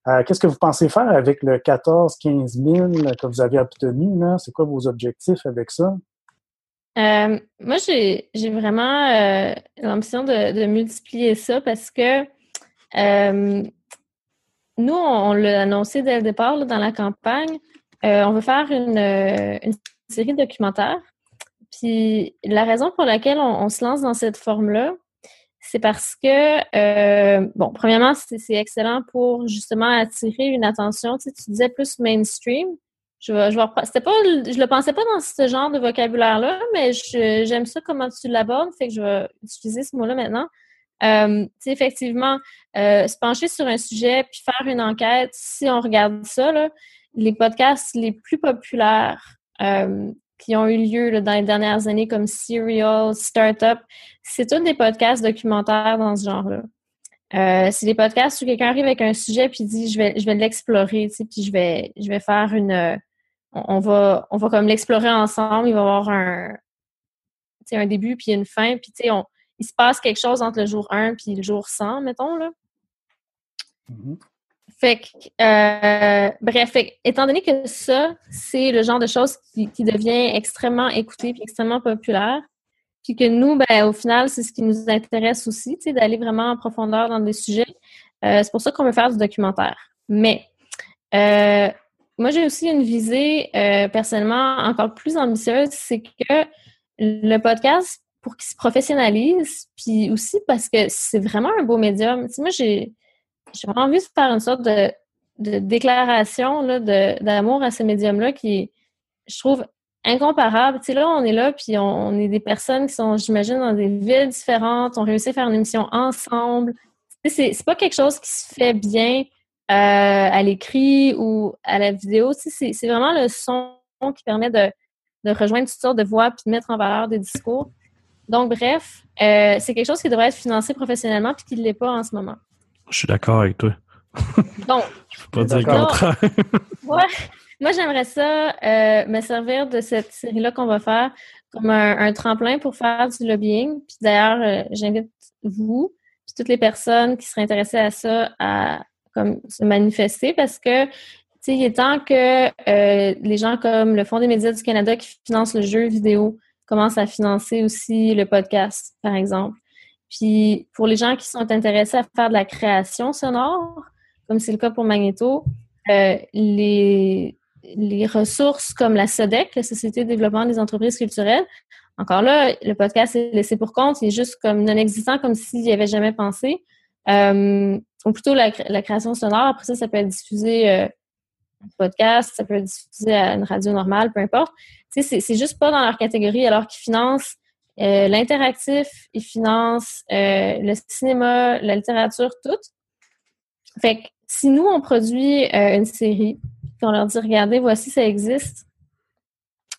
D: Euh, Qu'est-ce que vous pensez faire avec le 14-15 000 que vous avez obtenu? là? C'est quoi vos objectifs avec ça?
E: Euh, moi, j'ai vraiment euh, l'ambition de, multiplier ça parce que euh, nous, on, l'a annoncé dès le départ là, dans la campagne. on veut faire une, une série de documentaires. Puis la raison pour laquelle on, on se lance dans cette forme-là, c'est parce que, bon, premièrement, c'est c'est excellent pour justement attirer une attention. Tu, sais, tu disais plus mainstream. Je vais, je vais c'était pas, je le pensais pas dans ce genre de vocabulaire-là, mais j'aime ça comment tu l'abordes, fait que je vais utiliser ce mot-là maintenant. Euh, effectivement, euh, se pencher sur un sujet puis faire une enquête, si on regarde ça, là, les podcasts les plus populaires euh, qui ont eu lieu là, dans les dernières années, comme Serial, Startup, c'est tous des podcasts documentaires dans ce genre-là. Euh, c'est des podcasts où quelqu'un arrive avec un sujet puis dit je vais je vais l'explorer, tu sais, puis je vais je vais faire une on, va on va comme l'explorer ensemble, il va y avoir un un début puis une fin puis tu sais on il se passe quelque chose entre le jour 1 puis le jour 100 mettons là.
D: Mhm.
E: Fait que, euh, bref, fait étant donné que ça, c'est le genre de choses qui, qui devient extrêmement écouté puis extrêmement populaire, puis que nous, ben, au final, c'est ce qui nous intéresse aussi, tu sais, d'aller vraiment en profondeur dans des sujets. Euh, c'est pour ça qu'on veut faire du documentaire. Mais, euh, moi, j'ai aussi une visée, euh, personnellement, encore plus ambitieuse, c'est que le podcast, pour qu'il se professionnalise, puis aussi parce que c'est vraiment un beau médium. Tu sais, moi, j'ai envie de faire une sorte de, de déclaration d'amour à ce médium-là qui je trouve, incomparable. Tu sais, là, on est là, puis on, est des personnes qui sont, j'imagine, dans des villes différentes, on réussit à faire une émission ensemble. Tu c'est pas quelque chose qui se fait bien à l'écrit ou à la vidéo. Tu sais, c'est vraiment le son qui permet de, de rejoindre toutes sortes de voix puis de mettre en valeur des discours. Donc, bref, euh, c'est quelque chose qui devrait être financé professionnellement puis qui ne l'est pas en ce moment.
B: je suis d'accord avec toi.
E: Donc,
B: Je peux pas dire le contraire.
E: Ouais. Moi, j'aimerais ça euh, me servir de cette série-là qu'on va faire comme un, un tremplin pour faire du lobbying. Puis d'ailleurs, euh, j'invite vous, puis toutes les personnes qui seraient intéressées à ça, à comme se manifester parce que tu sais, il est temps que euh, les gens comme le Fonds des médias du Canada qui finance le jeu vidéo commencent à financer aussi le podcast, par exemple. Puis pour les gens qui sont intéressés à faire de la création sonore, comme c'est le cas pour Magneto, euh, les, les ressources comme la SODEC, la Société de développement des entreprises culturelles, encore là, le podcast est laissé pour compte, il est juste comme non existant, comme s'il n'y avait jamais pensé. Euh, ou plutôt la, la création sonore, après ça, ça peut être diffusé euh, en podcast, ça peut être diffusé à une radio normale, peu importe. Tu c'est- juste pas dans leur catégorie, alors qu'ils financent euh, l'interactif, ils financent euh, le cinéma, la littérature, tout. Fait que si nous, on produit euh, une série, qu'on leur dit, regardez, voici, ça existe,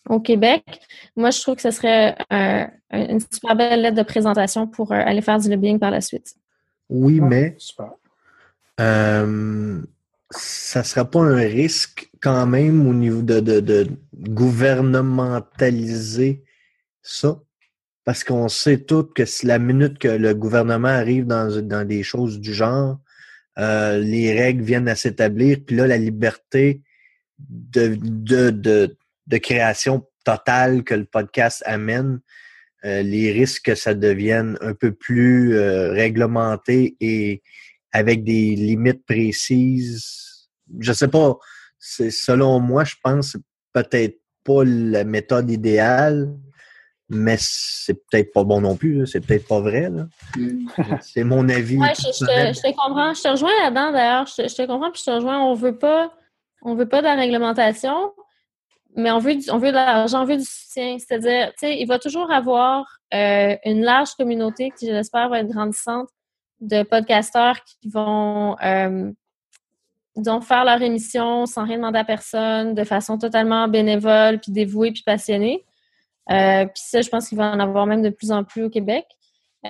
E: au Québec, moi, je trouve que ce serait un- une super belle lettre de présentation pour euh, aller faire du lobbying par la suite.
F: Oui, mais
D: Super.
F: euh, ça ne sera pas un risque quand même au niveau de, de, de gouvernementaliser ça? Parce qu'on sait tous que si la minute que le gouvernement arrive dans, dans des choses du genre, euh, les règles viennent à s'établir, puis là, la liberté de, de, de, de création totale que le podcast amène, euh, les risques que ça devienne un peu plus euh, réglementé et avec des limites précises? Je sais pas. C'est selon moi, je pense que c'est peut-être pas la méthode idéale, mais c'est peut-être pas bon non plus. là. C'est peut-être pas vrai. là. C'est mon avis.
E: Ouais, je, te, je te comprends. Je te rejoins là-dedans, d'ailleurs. Je, te- je te comprends, puis je te rejoins. On veut pas, on veut pas de la réglementation, mais on veut, du- on veut de l'argent, on veut du soutien. C'est-à-dire, tu sais, il va toujours avoir euh, une large communauté qui, je l'espère, va être grandissante de podcasteurs qui vont, euh, disons, faire leur émission sans rien demander à personne, de façon totalement bénévole, puis dévouée, puis passionnée. Euh, puis ça, je pense qu'il va en avoir même de plus en plus au Québec.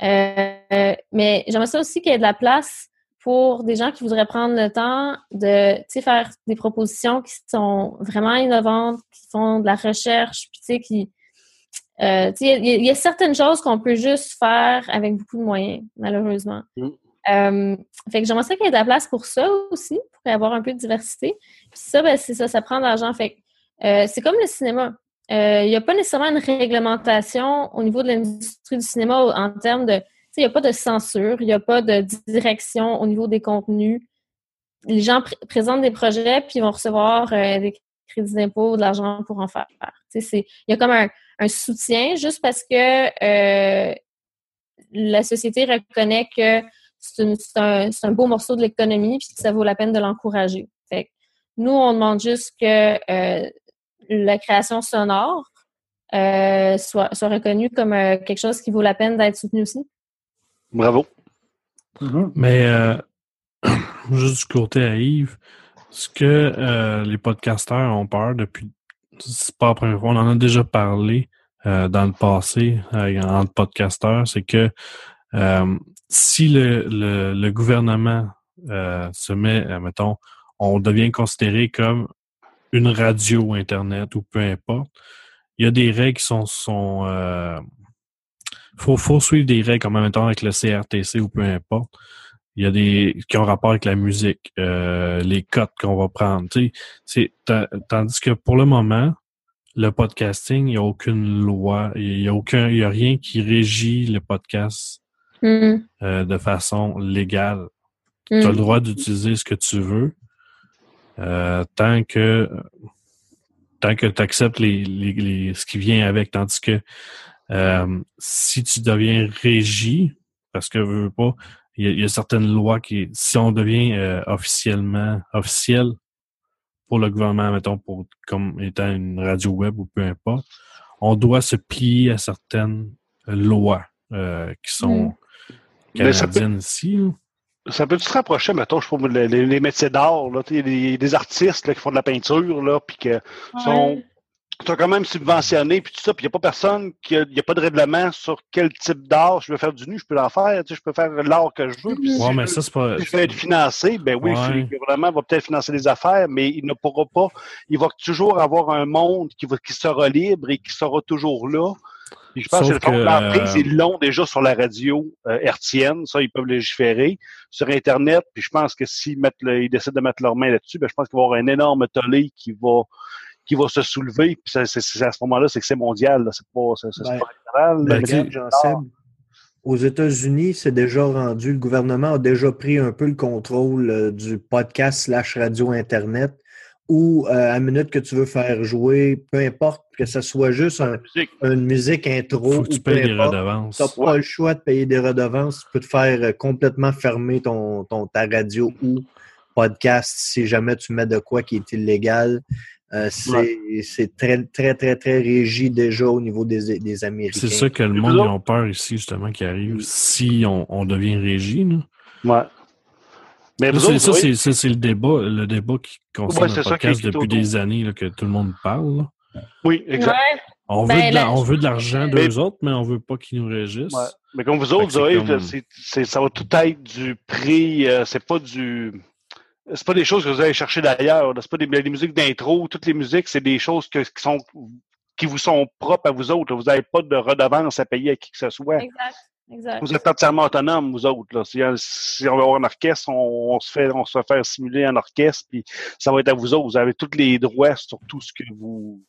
E: Euh, mais j'aimerais ça aussi qu'il y ait de la place pour des gens qui voudraient prendre le temps de faire des propositions qui sont vraiment innovantes, qui font de la recherche, puis tu sais, qui. euh, il y, a- il y a certaines choses qu'on peut juste faire avec beaucoup de moyens, malheureusement.
C: Mm.
E: Euh, fait que j'aimerais ça qu'il y ait de la place pour ça aussi, pour avoir un peu de diversité. Puis ça, ben, c'est ça, ça prend de l'argent. Fait que, euh, c'est comme le cinéma. Euh, Il n'y a pas nécessairement une réglementation au niveau de l'industrie du cinéma en termes de. Il n'y a pas de censure, il n'y a pas de direction au niveau des contenus. Les gens pr- présentent des projets puis ils vont recevoir euh, des crédits d'impôt, de l'argent pour en faire. Il y a comme un, soutien juste parce que euh, la société reconnaît que c'est un, beau morceau de l'économie puis que ça vaut la peine de l'encourager. Nous, on demande juste que euh, la création sonore soit, reconnue comme quelque chose qui vaut la peine d'être soutenu aussi.
C: Bravo.
D: Mhm.
B: Mais euh, juste du côté à Yves, ce que euh, les podcasteurs ont peur depuis, c'est pas la première fois, on en a déjà parlé euh, dans le passé euh, entre podcasteurs, c'est que euh, si le, le, gouvernement se met, mettons, on devient considéré comme une radio Internet ou peu importe, il y a des règles qui sont, sont faut, faut suivre des règles comme mettons avec le CRTC ou peu importe. Il y a des qui ont rapport avec la musique, euh, les cotes qu'on va prendre. Tu sais, c'est ta- tandis que pour le moment, le podcasting, il n'y a aucune loi, il n'y a aucun, il y a rien qui régit le podcast
E: Mm.
B: euh, de façon légale.
E: Mm.
B: Tu as le droit d'utiliser ce que tu veux euh, tant que tant que tu acceptes les, les, les- ce qui vient avec. Tandis que euh, si tu deviens régi, parce que veux, veux pas, il y, a, il y a certaines lois qui, si on devient euh, officiellement officiel pour le gouvernement, mettons, pour comme étant une radio web ou peu importe, on doit se plier à certaines lois euh, qui sont
C: peut-
B: canadiennes ici.
C: Ça peut se rapprocher, mettons, je sais pas, les, les- métiers d'art, il y a des, artistes là, qui font de la peinture, là, puis que sont, sont quand même subventionnés, puis tout ça, puis il n'y a pas personne, qui a- n'y a pas de règlement sur quel type d'art je veux faire du nu, je peux l'en faire, tu sais, je peux faire l'art que je veux, puis si
B: Ouais,
C: je
B: mais
C: veux-
B: ça, c'est pas.
C: si je être financé, ben oui,
B: Ouais.
C: le gouvernement va peut-être financer des affaires, mais il ne pourra pas. Il va toujours avoir un monde qui, va, qui sera libre et qui sera toujours là. Puis je pense
B: Sauf
C: que
B: que, euh,
C: ils l'ont déjà sur la radio euh, hertzienne. Ça, ils peuvent légiférer. Sur Internet, puis je pense que s'ils mettent le- ils décident de mettre leurs mains là-dessus, ben, je pense qu'il va y avoir un énorme tollé qui va qui va se soulever. Puis c'est, c'est à ce moment-là, c'est que c'est mondial. Là. C'est pas, c'est, c'est
F: Ben,
C: pas fédéral.
F: Ben, Jean-Seb, aux États-Unis, c'est déjà rendu, le gouvernement a déjà pris un peu le contrôle euh, du podcast slash radio Internet où, euh, à la minute que tu veux faire jouer, peu importe que ce soit juste un-
C: La musique.
F: une musique intro
B: Faut que tu
F: ou
B: payes des
F: importe,
B: redevances.
F: tu n'as pas le choix de payer des redevances. Tu peux te faire euh, complètement fermer ton, ton, ta radio ou podcast si jamais tu mets de quoi qui est illégal. Euh, c'est très, très, très, très régi déjà au niveau des, des Américains.
B: C'est ça que le monde ont peur ici, justement, qui arrive si on, on devient régi. là.
C: Ouais. Mais
B: Ça,
C: autres,
B: c'est- ça,
C: oui.
B: c'est ça, c'est le débat, le débat qui concerne
C: Ouais,
B: le podcast depuis
C: autour.
B: des années là, que tout le monde parle. là.
C: Oui, exact.
E: Ouais.
B: On veut,
E: Ben,
B: la- on veut de l'argent
C: Mais-
B: d'eux autres, mais on veut pas qu'ils nous régissent.
C: Ouais. Mais comme vous autres, Zoé,
B: comme-
C: ça va tout être du prix, euh, c'est pas du. C'est pas des choses que vous allez chercher d'ailleurs. C'est pas des, des musiques d'intro. Toutes les musiques, c'est des choses que- qui sont qui vous sont propres à vous autres. Vous n'avez pas de redevance à payer à qui que ce soit.
E: Exact. Exact.
C: Vous êtes entièrement autonome, vous autres. Là. Si, si on va avoir un orchestre, on, on se fait on se fait faire simuler un orchestre, puis ça va être à vous autres. Vous avez tous les droits sur tout ce que vous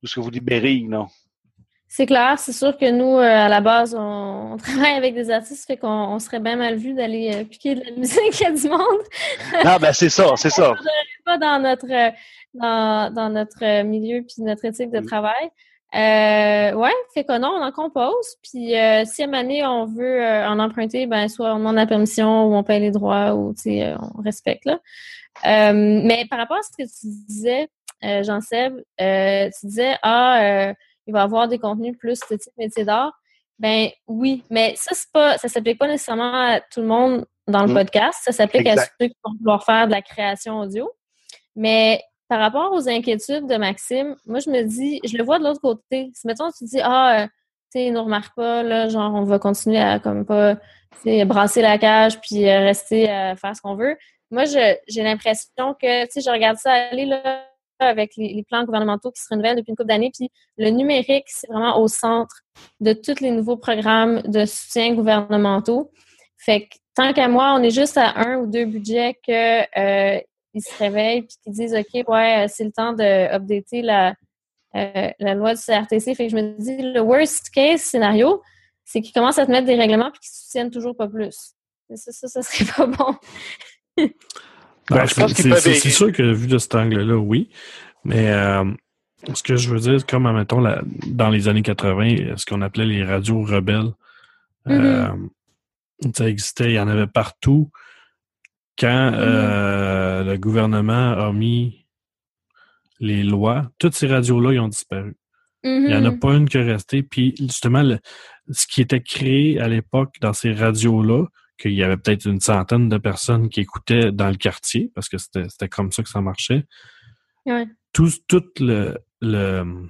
C: tout ce que vous libérez. Là.
E: C'est clair, c'est sûr que nous, euh, à la base, on, on travaille avec des artistes, fait qu'on on serait bien mal vu d'aller euh, piquer de la musique à du monde.
C: Non, ben c'est ça, c'est ça.
E: pas dans notre euh, dans, dans notre milieu puis notre éthique de travail. Euh, ouais, fait que non, on en compose. Puis euh, si à un année on veut en emprunter, ben soit on demande la permission ou on paye les droits ou tu sais, on respecte là. Mais par rapport à ce que tu disais, Jean-Seb, tu disais ah euh, il va y avoir des contenus plus de type métier d'art. Ben oui, mais ça c'est pas ça s'applique pas nécessairement à tout le monde dans le
C: Mm.
E: podcast. Ça s'applique à ceux qui vont vouloir faire de la création audio. Mais par rapport aux inquiétudes de Maxime, moi, je me dis, je le vois de l'autre côté. Si, mettons, tu dis, ah, euh, tu sais, il nous remarque pas, là, genre, on va continuer à, comme pas, tu sais, brasser la cage puis euh, rester à faire ce qu'on veut. Moi, je- j'ai l'impression que, tu sais, je regarde ça aller, là, avec les, plans gouvernementaux qui se renouvellent depuis une couple d'années, puis le numérique, c'est vraiment au centre de tous les nouveaux programmes de soutien gouvernementaux. Fait que, tant qu'à moi, on est juste à un ou deux budgets que euh, ils se réveillent puis qu'ils disent OK, ouais, c'est le temps de updater la, euh, la loi du CRTC. Fait que je me dis, le worst case scénario, c'est qu'ils commencent à te mettre des règlements puis qu'ils soutiennent toujours pas plus. Ça, ça, ça serait pas bon.
B: Ben,
C: je
B: c'est- sûr que vu de cet angle-là, oui. Mais euh, ce que je veux dire, comme admettons, la- dans les années 80, ce qu'on appelait les radios rebelles, euh, ça existait, il y en avait partout. Quand euh, le gouvernement a mis les lois, toutes ces radios-là, ils ont disparu. Il n'y en a
E: Mhm.
B: pas une qui est restée. Puis justement, le- ce qui était créé à l'époque dans ces radios-là, qu'il y avait peut-être une centaine de personnes qui écoutaient dans le quartier, parce que c'était comme ça que ça marchait.
E: Ouais.
B: Tout, tout le le-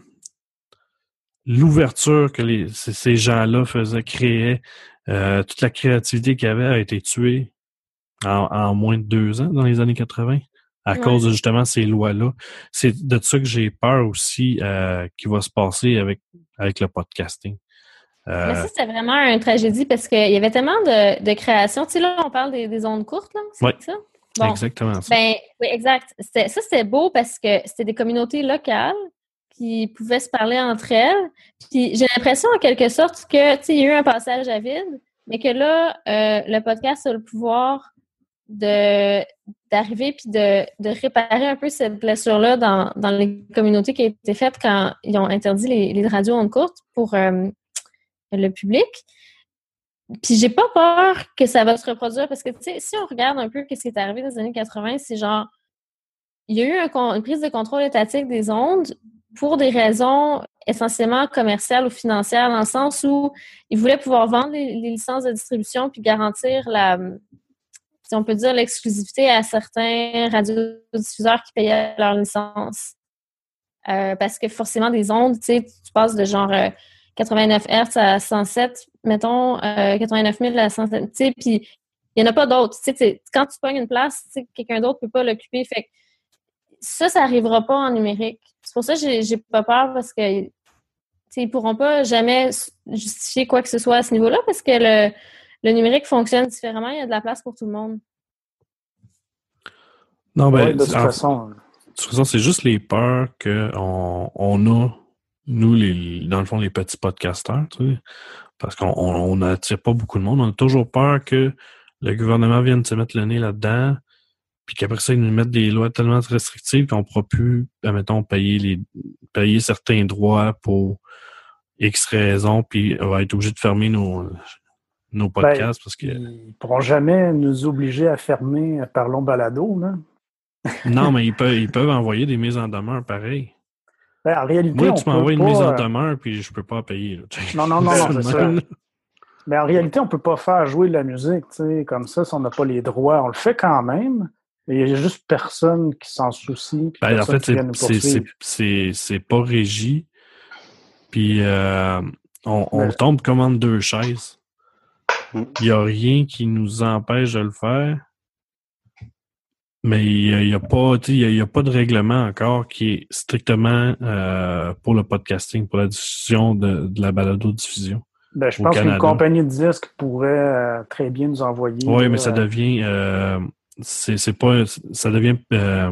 B: l'ouverture que les, ces, ces gens-là faisaient, créaient, euh, toute la créativité qu'il y avait a été tuée en, en moins de deux ans dans les années 80 à
E: Ouais.
B: cause de justement ces lois-là. C'est de ça que j'ai peur aussi euh, qui va se passer avec, avec le podcasting.
E: Mais
B: Euh,
E: ça, c'était vraiment une tragédie parce qu'il y avait tellement de, de créations. Tu sais, là, on parle des, des ondes courtes, là. C'est
B: Ouais.
E: ça? Bon.
B: Exactement ça.
E: Ben, oui, exact. Ça, c'était beau parce que c'était des communautés locales qui pouvaient se parler entre elles. Puis j'ai l'impression, en quelque sorte, que, tu sais, il y a eu un passage à vide, mais que là, euh, le podcast a le pouvoir de d'arriver puis de, de réparer un peu cette blessure-là dans, dans les communautés qui a été faite quand ils ont interdit les, les radios ondes courtes pour euh, le public. Puis j'ai pas peur que ça va se reproduire parce que, tu sais, si on regarde un peu ce qui est arrivé dans les années 80, c'est genre, il y a eu une prise de contrôle étatique des ondes pour des raisons essentiellement commerciales ou financières, dans le sens où ils voulaient pouvoir vendre les, les licences de distribution puis garantir la, si on peut dire, l'exclusivité à certains radiodiffuseurs qui payaient leur licence. Euh, parce que forcément, des ondes, tu sais, tu passes de genre euh, 89 Hz à 107, mettons, euh, 89 000 à 107, tu sais, puis il n'y en a pas d'autres. Tu sais, c'est- quand tu pognes une place, tu sais, quelqu'un d'autre ne peut pas l'occuper. Fait que ça, ça n'arrivera pas en numérique. C'est pour ça que j'ai pas peur parce que tu sais, ils ne pourront pas jamais justifier quoi que ce soit à ce niveau-là parce que le, le numérique fonctionne différemment. Il y a de la place pour tout le monde.
B: non, ben,
D: Ouais, de toute
B: en-
D: façon,
B: De toute façon, c'est juste les peurs qu'on on a, nous, les, dans le fond, les petits podcasteurs, tu sais, parce qu'on on n'attire pas beaucoup de monde. On a toujours peur que le gouvernement vienne se mettre le nez là-dedans, puis qu'après ça, ils nous mettent des lois tellement restrictives qu'on ne pourra plus, admettons, payer, les, payer certains droits pour X raisons, puis on va être obligé de fermer nos, nos podcasts parce que...
D: ils ne pourront jamais nous obliger à fermer Parlons Balado. Là.
B: Non, mais ils peuvent, ils peuvent envoyer des mises en demeure pareil.
D: Ben, en réalité,
B: Moi,
D: on
B: tu m'envoies une
D: pas,
B: mise en
D: euh,
B: demeure, puis je peux pas payer. là.
D: Non, non, non, non, c'est ça. Mais en réalité, on ne peut pas faire jouer de la musique, tu sais, comme ça, si on n'a pas les droits. On le fait quand même, Il y a juste personne qui s'en soucie.
B: Ben, en fait, c'est- pas régi. Puis euh, on, on
D: Mais-
B: tombe comme entre deux chaises.
C: Mm.
B: Il n'y a rien qui nous empêche de le faire. Mais il n'y a, y a pas, tu sais, il y a, y a pas de règlement encore qui est strictement euh, pour le podcasting, pour la diffusion de, de la balado-diffusion.
D: Ben, je
B: au
D: pense qu'une compagnie de disques pourrait euh, très bien nous envoyer.
B: Oui, mais ça
D: euh,
B: devient euh, c'est c'est pas ça devient euh,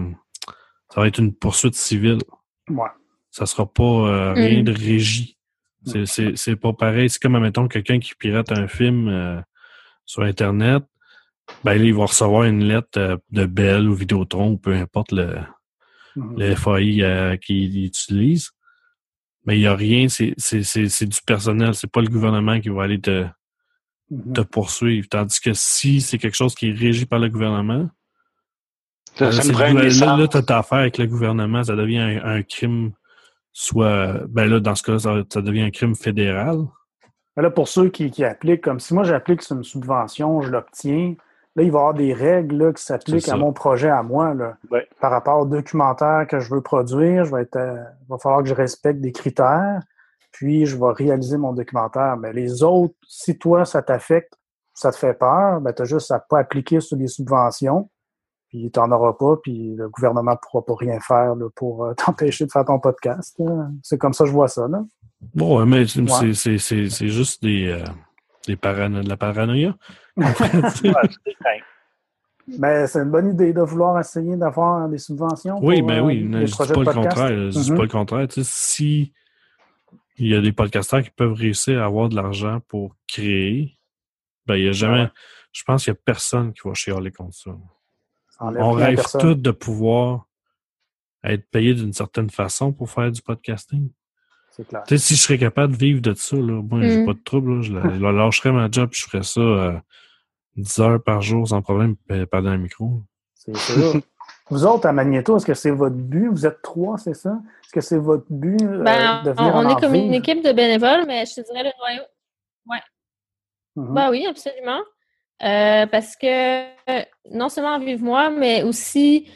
B: ça va être une poursuite civile.
D: ouais.
B: ça sera pas euh, rien
E: Mm.
B: de régi. C'est- C'est c'est pas pareil. C'est comme, admettons, quelqu'un qui pirate un film euh, sur Internet, ben là, il va recevoir une lettre euh, de Bell ou Vidéotron, ou peu importe le, le FAI euh, qu'il utilise. Mais il n'y a rien, c'est c'est- c'est- c'est du personnel. C'est pas le gouvernement qui va aller te,
D: Mhm.
B: te poursuivre. Tandis que si c'est quelque chose qui est régi par le gouvernement,
C: Ça,
B: euh,
C: ça
B: là, là, t'as affaire avec le gouvernement, ça devient un, un crime, soit, ben là, dans ce cas, ça, ça devient un crime fédéral.
D: Là, pour ceux qui, qui appliquent, comme si moi j'applique sur une subvention, je l'obtiens, là, il va y avoir des règles là, qui s'appliquent à mon projet à moi. Là.
C: Ouais.
D: Par rapport au documentaire que je veux produire, je vais être, euh, il va falloir que je respecte des critères, puis je vais réaliser mon documentaire. Mais les autres, si toi, ça t'affecte, ça te fait peur, ben, tu as juste à pas appliquer sur les subventions, puis tu n'en auras pas, puis le gouvernement ne pourra pas rien faire là, pour euh, t'empêcher de faire ton podcast. C'est comme ça que je vois ça. Là.
B: Bon, mais
D: Ouais.
B: c'est juste des, euh, des parano- de la paranoïa?
D: Mais c'est une bonne idée de vouloir essayer d'avoir des subventions.
B: oui,
D: pour,
B: ben
D: euh,
B: oui,
D: des
B: je dis
D: projets
B: pas le contraire. Je dis
D: Mhm.
B: pas le contraire. Tu sais, si il y a des podcasteurs qui peuvent réussir à avoir de l'argent pour créer, ben il y a jamais.
D: Ouais.
B: Je pense qu'il y a personne qui va chialer contre ça. On rêve tous de pouvoir être payé d'une certaine façon pour faire du podcasting.
D: C'est clair.
B: Tu sais, si je serais capable de vivre de ça, là, moi, j'ai
E: Mm.
B: pas de trouble. là. je, la- je lâcherais ma job je ferais ça euh, 10 heures par jour sans problème, dans un micro.
D: C'est. Vous autres, à Magneto, est-ce que c'est votre but? Vous êtes trois, c'est ça? Est-ce que c'est votre but euh,
E: Ben,
D: de
E: on,
D: venir
E: on
D: en
E: est comme une équipe de bénévoles, mais je te dirais le noyau.
D: Mhm.
E: Ben oui, absolument. Euh, parce que euh, non seulement vive moi, mais aussi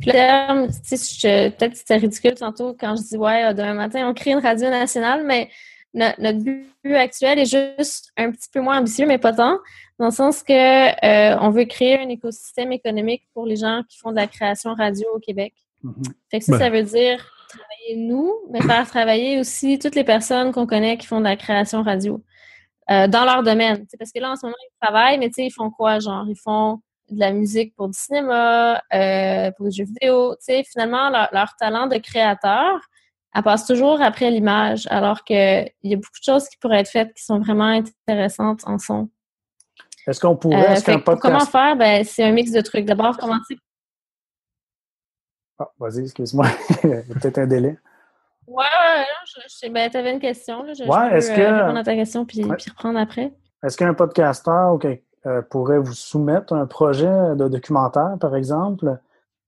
E: puis je- peut-être que c'était ridicule tantôt quand je dis ouais, euh, demain matin, on crée une radio nationale, mais no- notre but actuel est juste un petit peu moins ambitieux, mais pas tant, dans le sens que euh, on veut créer un écosystème économique pour les gens qui font de la création radio au Québec.
D: Mhm.
E: Fait que ça,
B: Ben.
E: ça veut dire travailler nous, mais faire travailler aussi toutes les personnes qu'on connaît qui font de la création radio euh, dans leur domaine. Parce que là, en ce moment, ils travaillent, mais tu sais, ils font quoi? Genre, ils font de la musique pour du cinéma, euh, pour des jeux vidéo. Tu sais, finalement, leur, leur talent de créateur, elle passe toujours après l'image, alors qu'il y a beaucoup de choses qui pourraient être faites qui sont vraiment intéressantes en son.
D: Est-ce qu'on pourrait,
E: Euh,
D: est-ce
E: comment faire? Ben, c'est un mix de trucs. D'abord, commencer
D: Ah, vas-y, excuse-moi. Il y a peut-être un délai.
E: Ouais, je, je ben, t'avais une question, là. Je,
D: Ouais, est-ce
E: euh,
D: que-
E: répondre à ta question puis,
D: Ouais.
E: puis reprendre après.
D: Est-ce qu'un podcasteur ok, euh, pourrait vous soumettre un projet de documentaire, par exemple,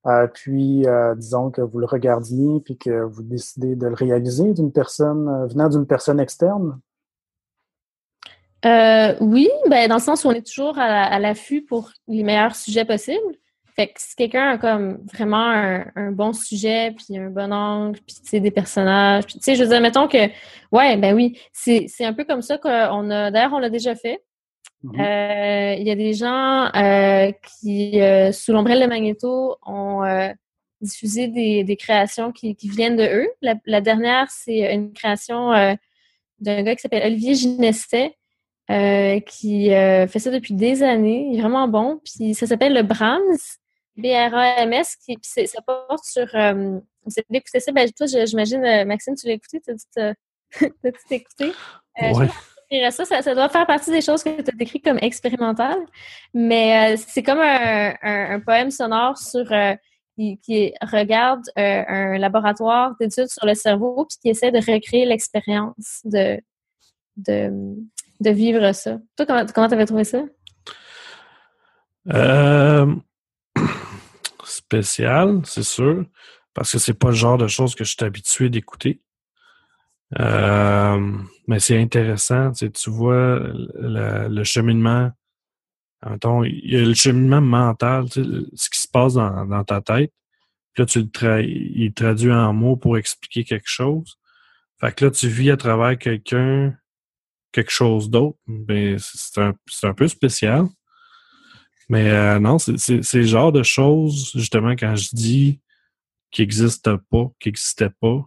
D: euh, puis euh, disons que vous le regardiez puis que vous décidez de le réaliser d'une personne venant d'une personne externe?
E: Oui, ben, dans le sens où on est toujours à, la- à l'affût pour les meilleurs sujets possibles. Fait que si quelqu'un a comme vraiment un, bon sujet, puis un bon angle, puis tu sais, des personnages, puis tu sais, je veux dire, mettons que, ouais, ben oui, c'est un peu comme ça qu'on a, d'ailleurs, on l'a déjà fait.
D: Mhm.
E: Euh, Il y a des gens euh, qui, euh, sous l'ombrelle de Magneto, ont diffusé des, des créations qui, qui viennent de eux. La, la dernière, c'est une création d'un gars qui s'appelle Olivier Ginestet, qui fait ça depuis des années. Il est vraiment bon. Puis ça s'appelle le Brahms, B-R-A-M-S, qui, puis ça porte sur... Vous avez écouté ça? Ben, toi, j'imagine, Maxime, tu l'as écouté? T'as-tu écouté?
B: Ouais.
E: Ça, ça, doit faire partie des choses que tu as décrites comme expérimentales, mais euh, c'est comme un, un- poème sonore sur euh, qui, regarde euh, un laboratoire d'études sur le cerveau puis qui essaie de recréer l'expérience de, de, de vivre ça. Toi, comment comment t'avais trouvé ça?
B: Spécial, c'est sûr, parce que c'est pas le genre de choses que je suis habitué d'écouter. Euh, mais c'est intéressant, tu, sais, tu vois le, le cheminement. Mettons, il y a le cheminement mental, tu sais, ce qui se passe dans, dans ta tête. Puis là, tu le tra il traduit en mots pour expliquer quelque chose. Fait que là, tu vis à travers quelqu'un quelque chose d'autre. Ben, c'est un, un peu spécial. Mais euh, non, c'est le genre de choses, justement, quand je dis qui n'existe pas, qui n'existait pas,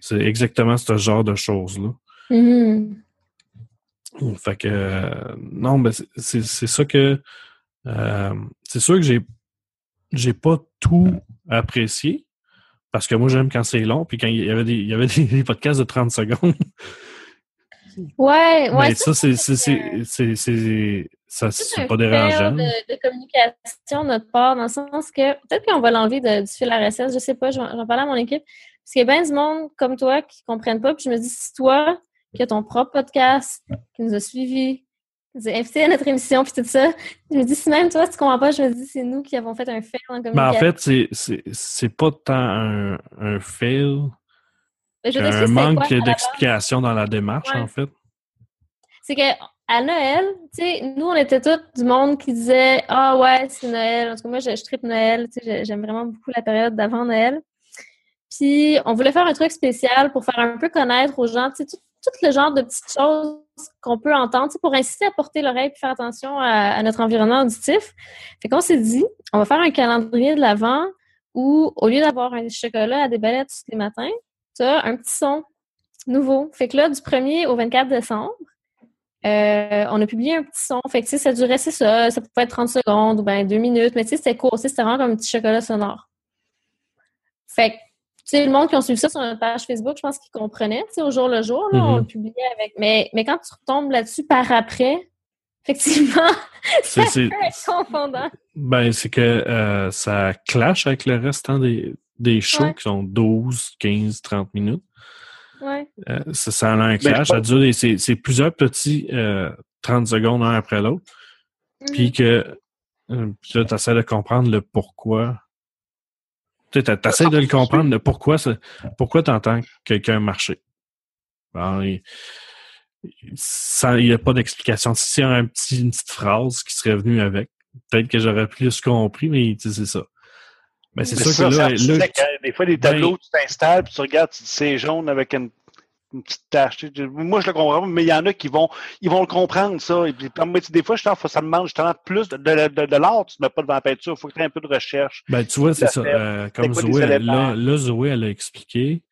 B: c'est exactement ce genre de choses-là.
E: Mhm.
B: Fait que euh, non, ben c'est ça que euh, c'est sûr que j'ai j'ai pas tout apprécié parce que moi j'aime quand c'est long puis quand il y avait des il y avait des, podcasts de 30 secondes.
E: Ouais, ouais.
B: Mais ça, c'est ça c'est pas dérangeant.
E: De, de communication de notre part, dans le sens que peut-être qu'on va l'enlever du fil RSS, je sais pas, j'en parlais à mon équipe. Parce qu'il y a bien du monde comme toi qui comprennent pas, puis je me dis, si toi, qui a ton propre podcast, qui nous a suivis, qui nous a invités à notre émission, puis tout ça. Je me dis, si même toi, tu comprends pas, je me dis, c'est nous qui avons fait un fail en communication.
B: Ben, en fait, c'est pas tant un, un fail, un manque d'explication dans la démarche, en fait.
E: C'est que à Noël, tu sais, nous, on était tous du monde qui disait Ah ouais, c'est Noël. En tout cas, moi, je, je tripe Noël. Tu sais, j'aime vraiment beaucoup la période d'avant Noël. Puis, on voulait faire un truc spécial pour faire un peu connaître aux gens, tu sais, tout, le genre de petites choses qu'on peut entendre, pour inciter à porter l'oreille et faire attention à, notre environnement auditif. Fait qu'on s'est dit, on va faire un calendrier de l'avant où, au lieu d'avoir un chocolat à des balettes tous les matins, tu as un petit son nouveau. Fait que là, du 1er au 24 décembre, euh, on a publié un petit son. Fait que, ça durait, c'est ça, ça pouvait être 30 secondes ou bien 2 minutes, mais tu sais, c'était court, c'était vraiment comme un petit chocolat sonore. Fait que, tu sais, le monde qui a suivi ça sur notre page Facebook, je pense qu'ils comprenaient, tu sais, au jour le jour, là, on le mm-hmm. publiait avec. Mais, mais quand tu retombes là-dessus par après, effectivement, c'est confondant.
B: Ben, c'est que euh, ça clash avec le restant des, des shows qui sont 12, 15, 30 minutes.
E: Ouais.
B: Euh, ça, ça a un ben, clash. Ça dure c'est plusieurs petits euh, 30 secondes un après l'autre. Puis mm-hmm. que euh, tu essaies de comprendre le pourquoi tu essaies de le comprendre, de pourquoi, pourquoi tu entends quelqu'un marcher. il n'y a pas d'explication. Si y a un petit, une petite phrase qui serait venue avec, peut-être que j'aurais plus compris, mais c'est ça. Mais c'est sûr que là,
C: des fois, des tableaux, ben tu t'installes, puis tu regardes, tu dis c'est jaune avec une une petite tâche. Moi, je le comprends, mais il y en a qui vont, ils vont le comprendre, ça. Et puis, des fois, je trouve ça demande justement plus de, de, de, de l'art, tu n'as pas devant la peinture, il faut que tu aies un peu de recherche.
B: Ben, tu vois, c'est ça. Euh, comme Zoé, là, là, Zoé, elle a expliqué.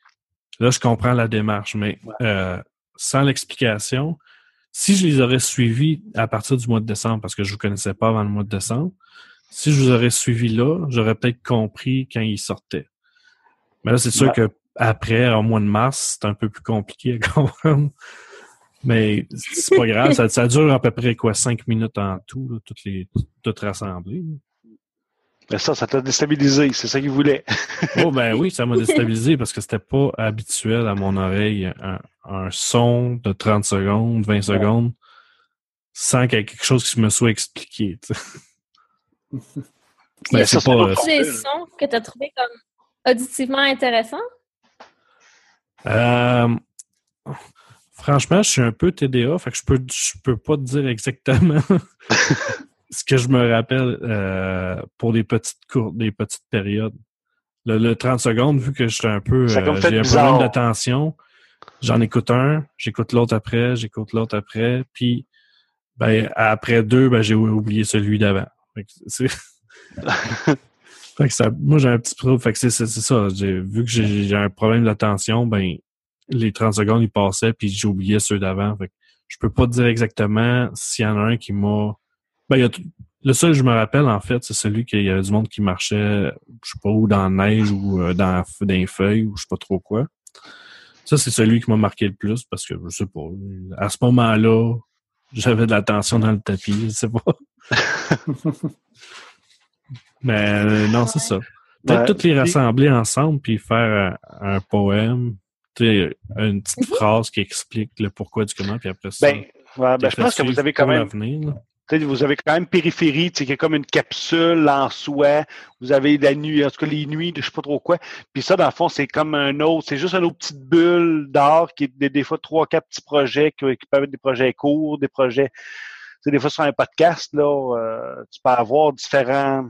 B: Là, je comprends la démarche, mais euh, sans l'explication, si je les aurais suivis à partir du mois de décembre, parce que je ne vous connaissais pas avant le mois de décembre, si je vous aurais suivi là, j'aurais peut-être compris quand ils sortaient. Mais là, c'est sûr que après, au mois de mars, c'est un peu plus compliqué à comprendre. Mais c'est pas grave, ça, dure à peu près quoi, cinq minutes en tout, toutes les toutes rassemblées.
C: Mais ça, ça t'a déstabilisé, c'est ça qu'il voulait.
B: oh ben oui, ça m'a déstabilisé parce que c'était pas habituel à mon oreille un, son de 30 secondes, 20 secondes, sans qu'il y ait quelque chose qui me soit expliqué.
E: ben, c'est pas. des sons que tu as trouvé comme auditivement intéressants?
B: Euh, franchement, je suis un peu TDA, fait que je peux, je peux pas te dire exactement ce que je me rappelle euh, pour des petites courtes, des petites périodes. Le, 30 secondes, vu que je suis un peu euh, j'ai un problème d'attention, j'en écoute un, j'écoute l'autre après, j'écoute l'autre après, puis ben après deux, ben j'ai oublié celui d'avant. Fait que ça, moi, j'ai un petit problème. Fait que c'est, ça. vu que j'ai, un problème d'attention, ben, les 30 secondes, ils passaient, puis j'ai oublié ceux d'avant. Fait que je peux pas te dire exactement s'il y en a un qui m'a. Ben, y le seul que je me rappelle, en fait, c'est celui qu'il y avait du monde qui marchait, je sais pas où, dans la neige ou euh, dans, dans les feuilles ou je sais pas trop quoi. Ça, c'est celui qui m'a marqué le plus parce que, je sais pas, à ce moment-là, j'avais de l'attention dans le tapis, je sais pas. Mais euh, non, c'est ça. Peut-être toutes les rassembler ensemble puis faire un, poème, une petite phrase qui explique le pourquoi du comment, puis après ça.
C: Ben, ben je pense que vous avez quand même. vous avez quand même périphérie, qui est comme une capsule en soi. Vous avez la nuit, en tout cas les nuits de je sais pas trop quoi. Puis ça, dans le fond, c'est comme un autre, c'est juste une autre petite bulle d'art qui est des, fois trois, quatre petits projets qui, peuvent être des projets courts, des projets. des fois sur un podcast, là, euh, tu peux avoir différents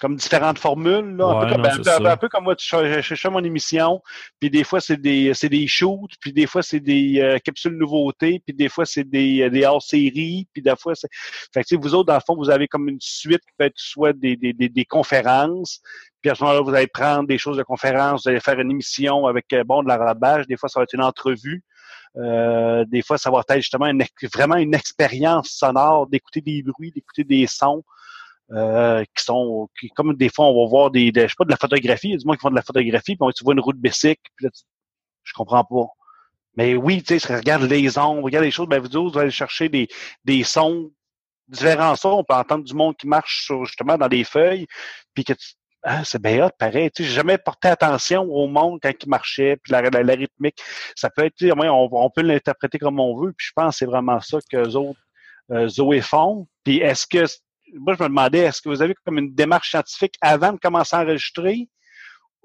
C: comme différentes formules. Là, un, peu comme, un peu- un peu-
B: ça.
C: un peu comme moi, je cherchais mon émission, puis des fois, c'est des, c'est des shoots, puis des fois, c'est des euh, capsules nouveautés, puis des fois, c'est des, euh, des hors-séries, puis des fois, c'est... Fait que, tu sais, vous autres, dans le fond, vous avez comme une suite qui peut être soit des, des, des, des conférences, puis à ce moment-là, vous allez prendre des choses de conférences, vous allez faire une émission avec, euh, bon, de la rabâche, des fois, ça va être une entrevue, euh, des fois, ça va être justement une, vraiment une expérience sonore, d'écouter des bruits, d'écouter des sons euh, qui sont qui, comme des fois on va voir des, je sais pas de la photographie, du monde qui font de la photographie, puis tu vois une route bicycle, puis là, tu- je comprends pas. Mais oui, tu sais, regarde les ondes, regarde les choses, ben vous autres, vous allez chercher des, des sons, différents sons, on peut entendre du monde qui marche sur, justement dans des feuilles, puis que tu ah, c'est bien hot, pareil. Tu sais, j'ai jamais porté attention au monde quand il marchait, puis la, la, rythmique. Ça peut être, tu sais, on, on peut l'interpréter comme on veut, puis je pense que c'est vraiment ça que autres euh, Zoé font. Puis est-ce que, moi je me demandais, est-ce que vous avez comme une démarche scientifique avant de commencer à enregistrer?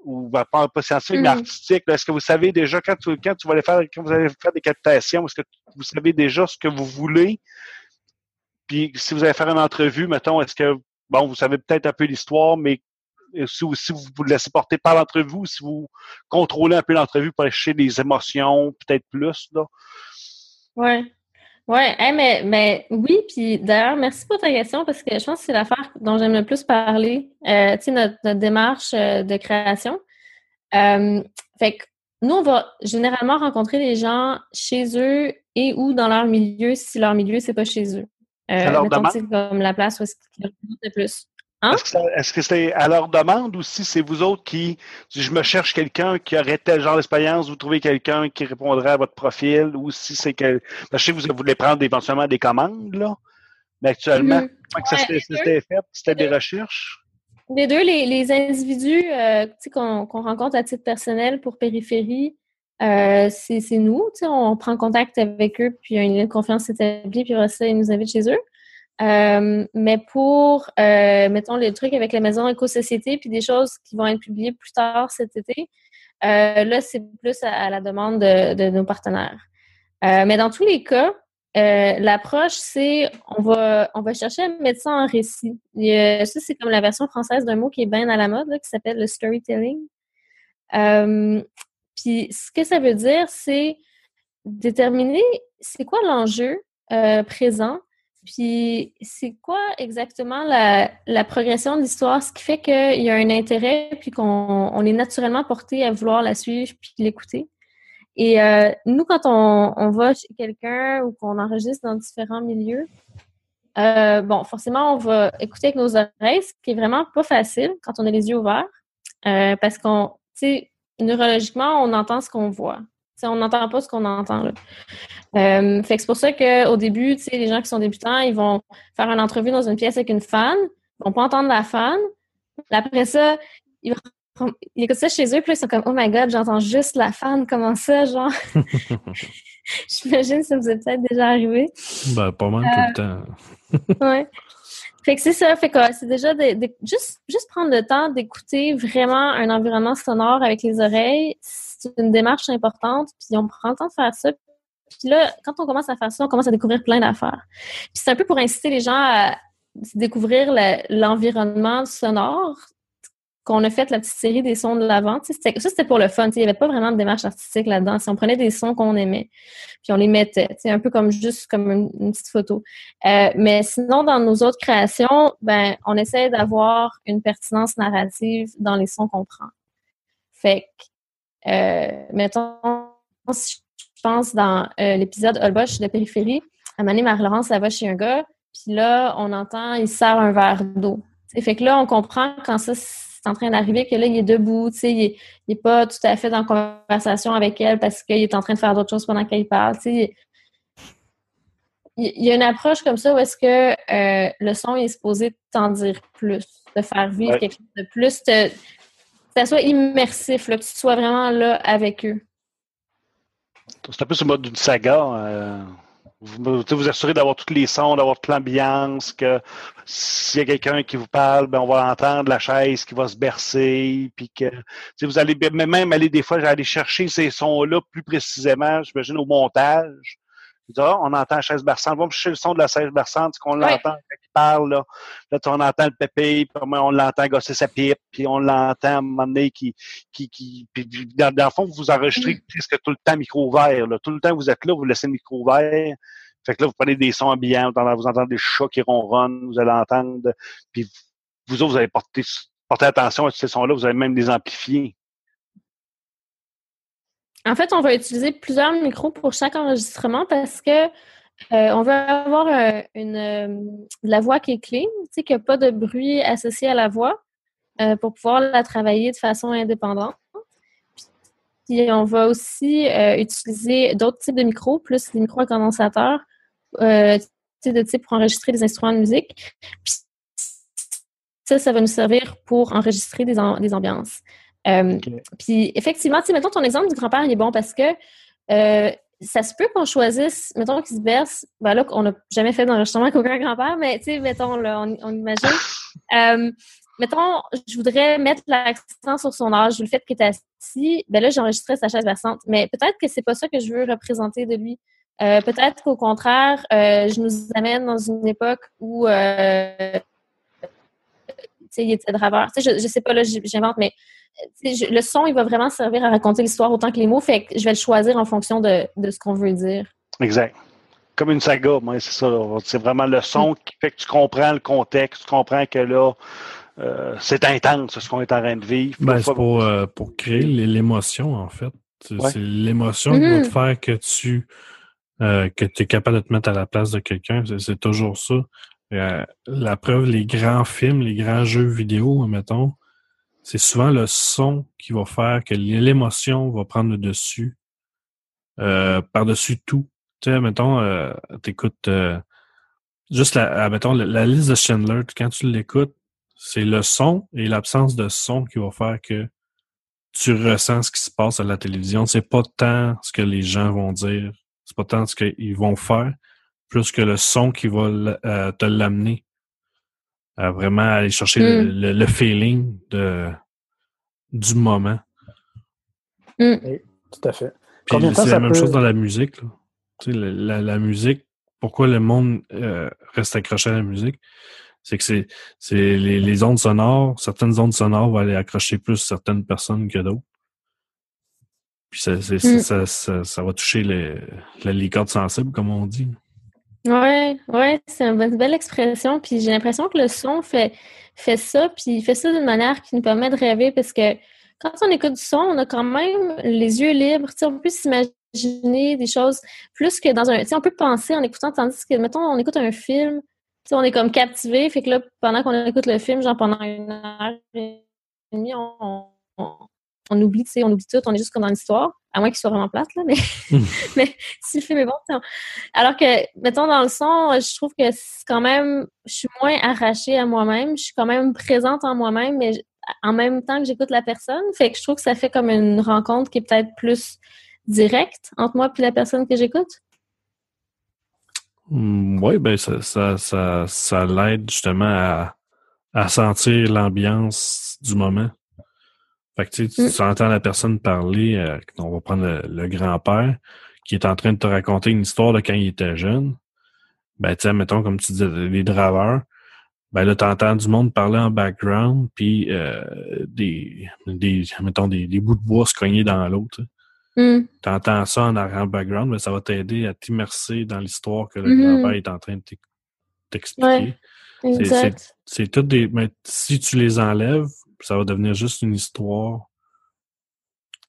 C: Ou pas, pas scientifique, mais
E: Mhm.
C: artistique. Est-ce que vous savez déjà quand, tu, quand tu vas aller faire, quand vous allez faire des captations, est-ce que vous savez déjà ce que vous voulez? Puis si vous allez faire une entrevue, mettons, est-ce que bon, vous savez peut-être un peu l'histoire, mais si, si vous vous laissez porter par l'entrevue, ou si vous contrôlez un peu l'entrevue pour aller chercher des émotions, peut-être plus, là?
E: Ouais. Hey, mais, mais oui, puis d'ailleurs, merci pour ta question parce que je pense que c'est l'affaire dont j'aime le plus parler. Euh, tu sais, notre, notre démarche euh, de création. Euh, fait que nous, on va généralement rencontrer des gens chez eux et ou dans leur milieu si leur milieu, c'est pas chez eux. Euh, mettons, comme la place où est-ce qu'ils le plus. Hein?
C: Est-ce que, c'est à leur demande ou si c'est vous autres qui, si je me cherche quelqu'un qui aurait tel genre d'expérience, vous trouvez quelqu'un qui répondrait à votre profil ou si c'est que, parce que je sais que vous voulez prendre éventuellement des commandes, là. Mais actuellement,
E: Mhm.
C: comment que ça
E: Ouais,
C: s'était fait? C'était des recherches?
E: Les deux, les, les individus euh, qu'on rencontre à titre personnel pour périphérie, euh, c'est nous. On prend contact avec eux, puis il y a une confiance s'établit, puis après ça, ils nous invitent chez eux. Euh, mais pour, euh, mettons, les trucs avec la maison éco-société, puis des choses qui vont être publiées plus tard cet été, euh, là, c'est plus à, la demande de, nos partenaires. Mais dans tous les cas, l'approche, c'est on va on va chercher à mettre ça en récit. Ça, c'est comme la version française d'un mot qui est bien à la mode, qui s'appelle le storytelling. Puis ce que ça veut dire, c'est déterminer c'est quoi l'enjeu présent, puis c'est quoi exactement la, progression de l'histoire, ce qui fait qu'il y a un intérêt, puis qu'on on est naturellement porté à vouloir la suivre, puis l'écouter. Et euh, nous, quand on, on va chez quelqu'un ou qu'on enregistre dans différents milieux, euh, bon, forcément, on va écouter avec nos oreilles, ce qui est vraiment pas facile quand on a les yeux ouverts, euh, parce qu'on, tu sais, neurologiquement, on entend ce qu'on voit. On n'entend pas ce qu'on entend. Là. Euh, fait que c'est pour ça qu'au début, tu sais, les gens qui sont débutants, ils vont faire une entrevue dans une pièce avec une fan, ils vont pas entendre la fan. Après ça, ils, vont- ils écoutent ça chez eux, puis ils sont comme Oh my god, j'entends juste la fan, comment ça, genre? J'imagine que ça vous est peut-être déjà arrivé.
B: Ben, pas mal tout le temps.
E: Ouais. Fait que c'est ça, fait que c'est déjà de, de- juste, juste prendre le temps d'écouter vraiment un environnement sonore avec les oreilles. C'est une démarche importante, puis on prend le temps de faire ça. Puis là, quand on commence à faire ça, on commence à découvrir plein d'affaires. Puis c'est un peu pour inciter les gens à découvrir le- l'environnement sonore qu'on a fait la petite série des sons de l'avant. Ça, c'était pour le fun. Il n'y avait pas vraiment de démarche artistique là-dedans. On prenait des sons qu'on aimait, puis on les mettait. Un peu comme juste comme une, petite photo. Euh, mais sinon, dans nos autres créations, ben, on essaie d'avoir une pertinence narrative dans les sons qu'on prend. Fait que, mettons, si je pense dans euh, l'épisode Holbosch de périphérie, à Mané Marie-Laurence, elle va chez un gars, puis là, on entend, il sert un verre d'eau. Fait que là, on comprend quand ça, c'est en train d'arriver, que là, il est debout, tu sais, il est, il est pas tout à fait dans conversation avec elle parce qu'il est en train de faire d'autres choses pendant qu'elle parle, tu sais il y a une approche comme ça où est-ce que euh, le son est supposé t'en dire plus, de faire vivre
C: Ouais.
E: quelque chose de plus, te- ça soit immersif, là, que tu sois vraiment là avec eux.
C: C'est un peu le mode d'une saga. euh, vous, vous assurez d'avoir tous les sons, d'avoir toute l'ambiance, que s'il y a quelqu'un qui vous parle, ben on va entendre la chaise qui va se bercer, puis que vous allez même aller des fois, aller chercher ces sons-là plus précisément, j'imagine au montage. Ah, on entend la chaise berçante, on va chercher le son de la chaise berçante, qu'on l'entend parle, là, là tu- on entend le pépé, puis on l'entend gosser sa pipe, puis on l'entend à un moment donné qui, qui, qui puis, dans, dans le fond, vous enregistrez presque tout le temps micro ouvert, là. Tout le temps vous êtes là, vous laissez le micro ouvert. Fait que là, vous prenez des sons ambiants, vous entendez, vous entendez des chats qui ronronnent, vous allez entendre, puis vous autres, vous allez porter, porter attention à ces sons-là, vous allez même les amplifier.
E: En fait, on va utiliser plusieurs micros pour chaque enregistrement parce que euh, on veut avoir euh, une, euh, de la voix qui est clean, qu'il n'y a pas de bruit associé à la voix euh, pour pouvoir la travailler de façon indépendante. Puis on va aussi euh, utiliser d'autres types de micros, plus des micros à condensateur, tu sais, de type pour enregistrer des instruments de musique. Puis ça, ça va nous servir pour enregistrer des, am- des ambiances. Puis effectivement, mettons ton exemple du grand-père, il est bon parce que ça se peut qu'on choisisse, mettons qu'il se berce, ben là, on n'a jamais fait d'enregistrement avec aucun grand-père, mais tu sais, mettons, là, on, on imagine. Euh, mettons, je voudrais mettre l'accent sur son âge, le fait qu'il est assis, ben là, j'enregistrais sa chaise versante. Mais peut-être que c'est pas ça que je veux représenter de lui. Euh, peut-être qu'au contraire, euh, je nous amène dans une époque où euh, il était draveur. Tu sais, je, je sais pas, là, j'invente, mais je- le son, il va vraiment servir à raconter l'histoire autant que les mots. Fait que je vais le choisir en fonction de, de ce qu'on veut dire.
C: Exact. Comme une saga, moi, c'est ça. C'est vraiment le son qui fait que tu comprends le contexte, tu comprends que là, euh, c'est intense ce qu'on est en train de vivre.
B: Ben, c'est
C: pas-
B: pour, euh, pour créer l'émotion, en fait. C'est
C: Ouais.
B: c'est l'émotion qui va
E: Mhm.
B: te faire que tu euh, que es capable de te mettre à la place de quelqu'un. C'est toujours ça. Euh, la preuve, les grands films, les grands jeux vidéo, mettons, c'est souvent le son qui va faire que l'émotion va prendre le dessus euh, par-dessus tout. Tu sais, mettons, euh, t'écoutes euh, juste la, ah, mettons, la, la liste de Schindler, quand tu l'écoutes, c'est le son et l'absence de son qui va faire que tu ressens ce qui se passe à la télévision. C'est pas tant ce que les gens vont dire, c'est pas tant ce qu'ils vont faire, plus que le son qui va euh, te l'amener à vraiment aller chercher le,
E: Mm.
B: le- le feeling de, du moment.
D: Tout à fait.
B: C'est
D: ça
B: la même
D: peut-
B: chose dans la musique. Là. Tu sais, la, la- la musique, pourquoi le monde euh, reste accroché à la musique? C'est que c'est, c'est les, les ondes sonores, certaines ondes sonores vont aller accrocher plus certaines personnes que d'autres. Puis ça,
E: Mm.
B: ça, ça, ça va toucher les, les, les cordes sensibles, comme on dit.
E: Ouais, ouais, c'est une bonne- belle expression. Puis j'ai l'impression que le son fait, fait ça, puis il fait ça d'une manière qui nous permet de rêver parce que quand on écoute du son, on a quand même les yeux libres. On peut s'imaginer des choses plus que dans un. On peut penser en écoutant, tandis que, mettons, on écoute un film, on est comme captivé. Fait que là, pendant qu'on écoute le film, genre pendant une heure et demie, on, on, on oublie, tu sais, on oublie tout, on est juste comme dans l'histoire. À moins qu'il soit vraiment plate, là, mais, mais si le film est bon, alors que, mettons, dans le son, je trouve que c'est quand même, je suis moins arrachée à moi-même, je suis quand même présente en moi-même, mais en même temps que j'écoute la personne. Fait que je trouve que ça fait comme une rencontre qui est peut-être plus directe entre moi et la personne que j'écoute.
B: oui, ben ça, ça, ça, ça l'aide justement à, à sentir l'ambiance du moment. Fait que tu, sais, tu
E: Mm.
B: entends la personne parler, euh, on va prendre le, le grand-père, qui est en train de te raconter une histoire de quand il était jeune. Ben, tu sais, mettons, comme tu disais, les draveurs, ben là, t'entends du monde parler en background, puis euh, des, des, mettons, des, des bouts de bois se cogner dans l'autre.
E: Mm.
B: T'entends ça en arrière-background, mais ça va t'aider à t'immerser dans l'histoire que le
E: Mhm.
B: grand-père est en train de t'ex- t'expliquer.
E: Ouais.
B: C'est toutes des. Mais si tu les enlèves, ça va devenir juste une histoire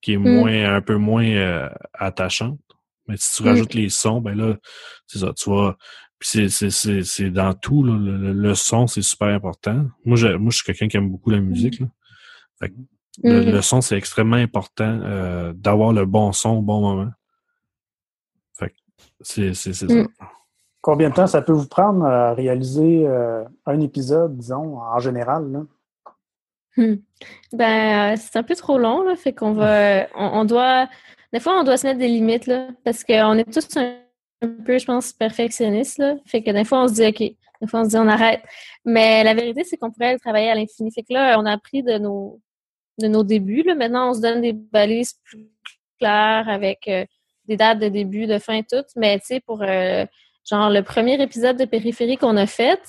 B: qui est
E: Mm.
B: moins, un peu moins euh, attachante. Mais si tu
E: Mm.
B: rajoutes les sons, ben là, c'est ça, tu vas. Puis c'est, c'est, c'est, c'est dans tout, là, le, son, c'est super important. Moi, je, moi, je suis quelqu'un qui aime beaucoup la musique. Là. Fait que le,
E: Mm.
B: le son, c'est extrêmement important euh, d'avoir le bon son au bon moment. Fait que c'est, c'est, c'est
E: Mm.
B: ça.
D: Combien de temps ça peut vous prendre à réaliser euh, un épisode, disons, en général? Là?
E: Hmm. Ben, euh, c'est un peu trop long, là, fait qu'on va, on, on doit, des fois, on doit se mettre des limites, là, parce qu'on est tous un, un peu, je pense, perfectionnistes, là, fait que des fois, on se dit, OK, des fois, on se dit, on arrête. Mais la vérité, c'est qu'on pourrait le travailler à l'infini. Fait que là, on a appris de nos, de nos débuts, là. Maintenant, on se donne des balises plus claires avec euh, des dates de début, de fin, tout. Mais, tu sais, pour, euh, genre, le premier épisode de Périphérie qu'on a fait,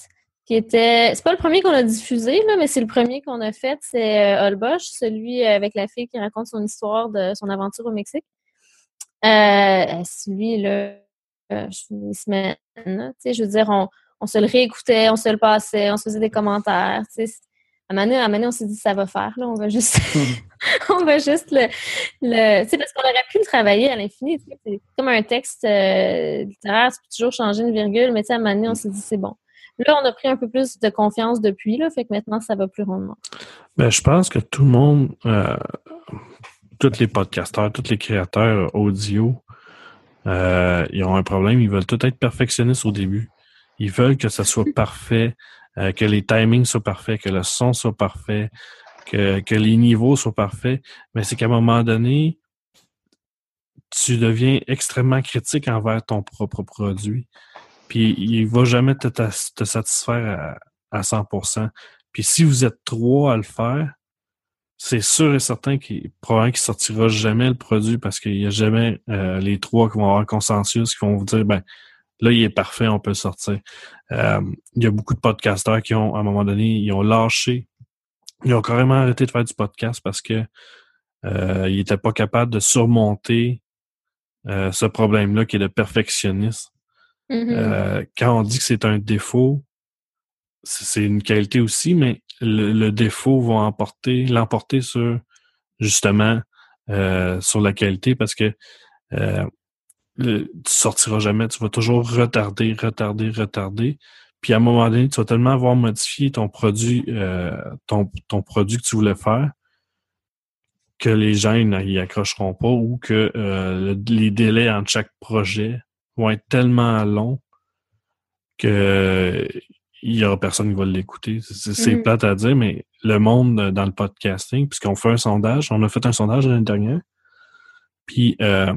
E: qui était. C'est pas le premier qu'on a diffusé, là, mais c'est le premier qu'on a fait. C'est euh, Holbosch, celui avec la fille qui raconte son histoire de son aventure au Mexique. Euh, celui, là, euh, tu sais, je veux dire, on, on se le réécoutait, on se le passait, on se faisait des commentaires. Tu sais. À un moment donné, on s'est dit ça va faire, là, on va juste, on va juste le, le tu sais, parce qu'on aurait pu le travailler à l'infini. tu sais, C'est comme un texte euh, littéraire, tu peux toujours changer une virgule, mais tu sais, à un moment donné, on s'est dit c'est bon. Là, on a pris un peu plus de confiance depuis, là, fait que maintenant, ça va plus rondement.
B: Ben, je pense que tout le monde, euh, tous les podcasteurs, tous les créateurs audio, euh, ils ont un problème. Ils veulent tout être perfectionnistes au début. Ils veulent que ça soit parfait, euh, que les timings soient parfaits, que le son soit parfait, que, que les niveaux soient parfaits. Mais c'est qu'à un moment donné, tu deviens extrêmement critique envers ton propre produit. Puis il va jamais te, te- satisfaire à, à 100%. Puis si vous êtes trois à le faire, c'est sûr et certain qu'il probablement qu'il sortira jamais le produit parce qu'il y a jamais euh, les trois qui vont avoir consensus, qui vont vous dire ben là il est parfait, on peut le sortir. Euh, il y a beaucoup de podcasteurs qui ont à un moment donné ils ont lâché, ils ont carrément arrêté de faire du podcast parce que euh, ils n'étaient pas capables de surmonter ce problème-là qui est le perfectionnisme.
E: Mhm.
B: Euh, quand on dit que c'est un défaut, c'est une qualité aussi, mais le, défaut va emporter, l'emporter sur justement euh, sur la qualité parce que euh, le- tu sortiras jamais, tu vas toujours retarder, retarder, retarder. Puis à un moment donné, tu vas tellement avoir modifié ton produit, euh, ton, produit que tu voulais faire que les gens n'y accrocheront pas ou que le- les délais entre chaque projet vont être tellement longs que euh, il y aura personne qui va l'écouter. C'est
E: Mhm.
B: plate à dire, mais le monde euh, dans le podcasting, puisqu'on fait un sondage, on a fait un sondage l'année dernière, puis euh,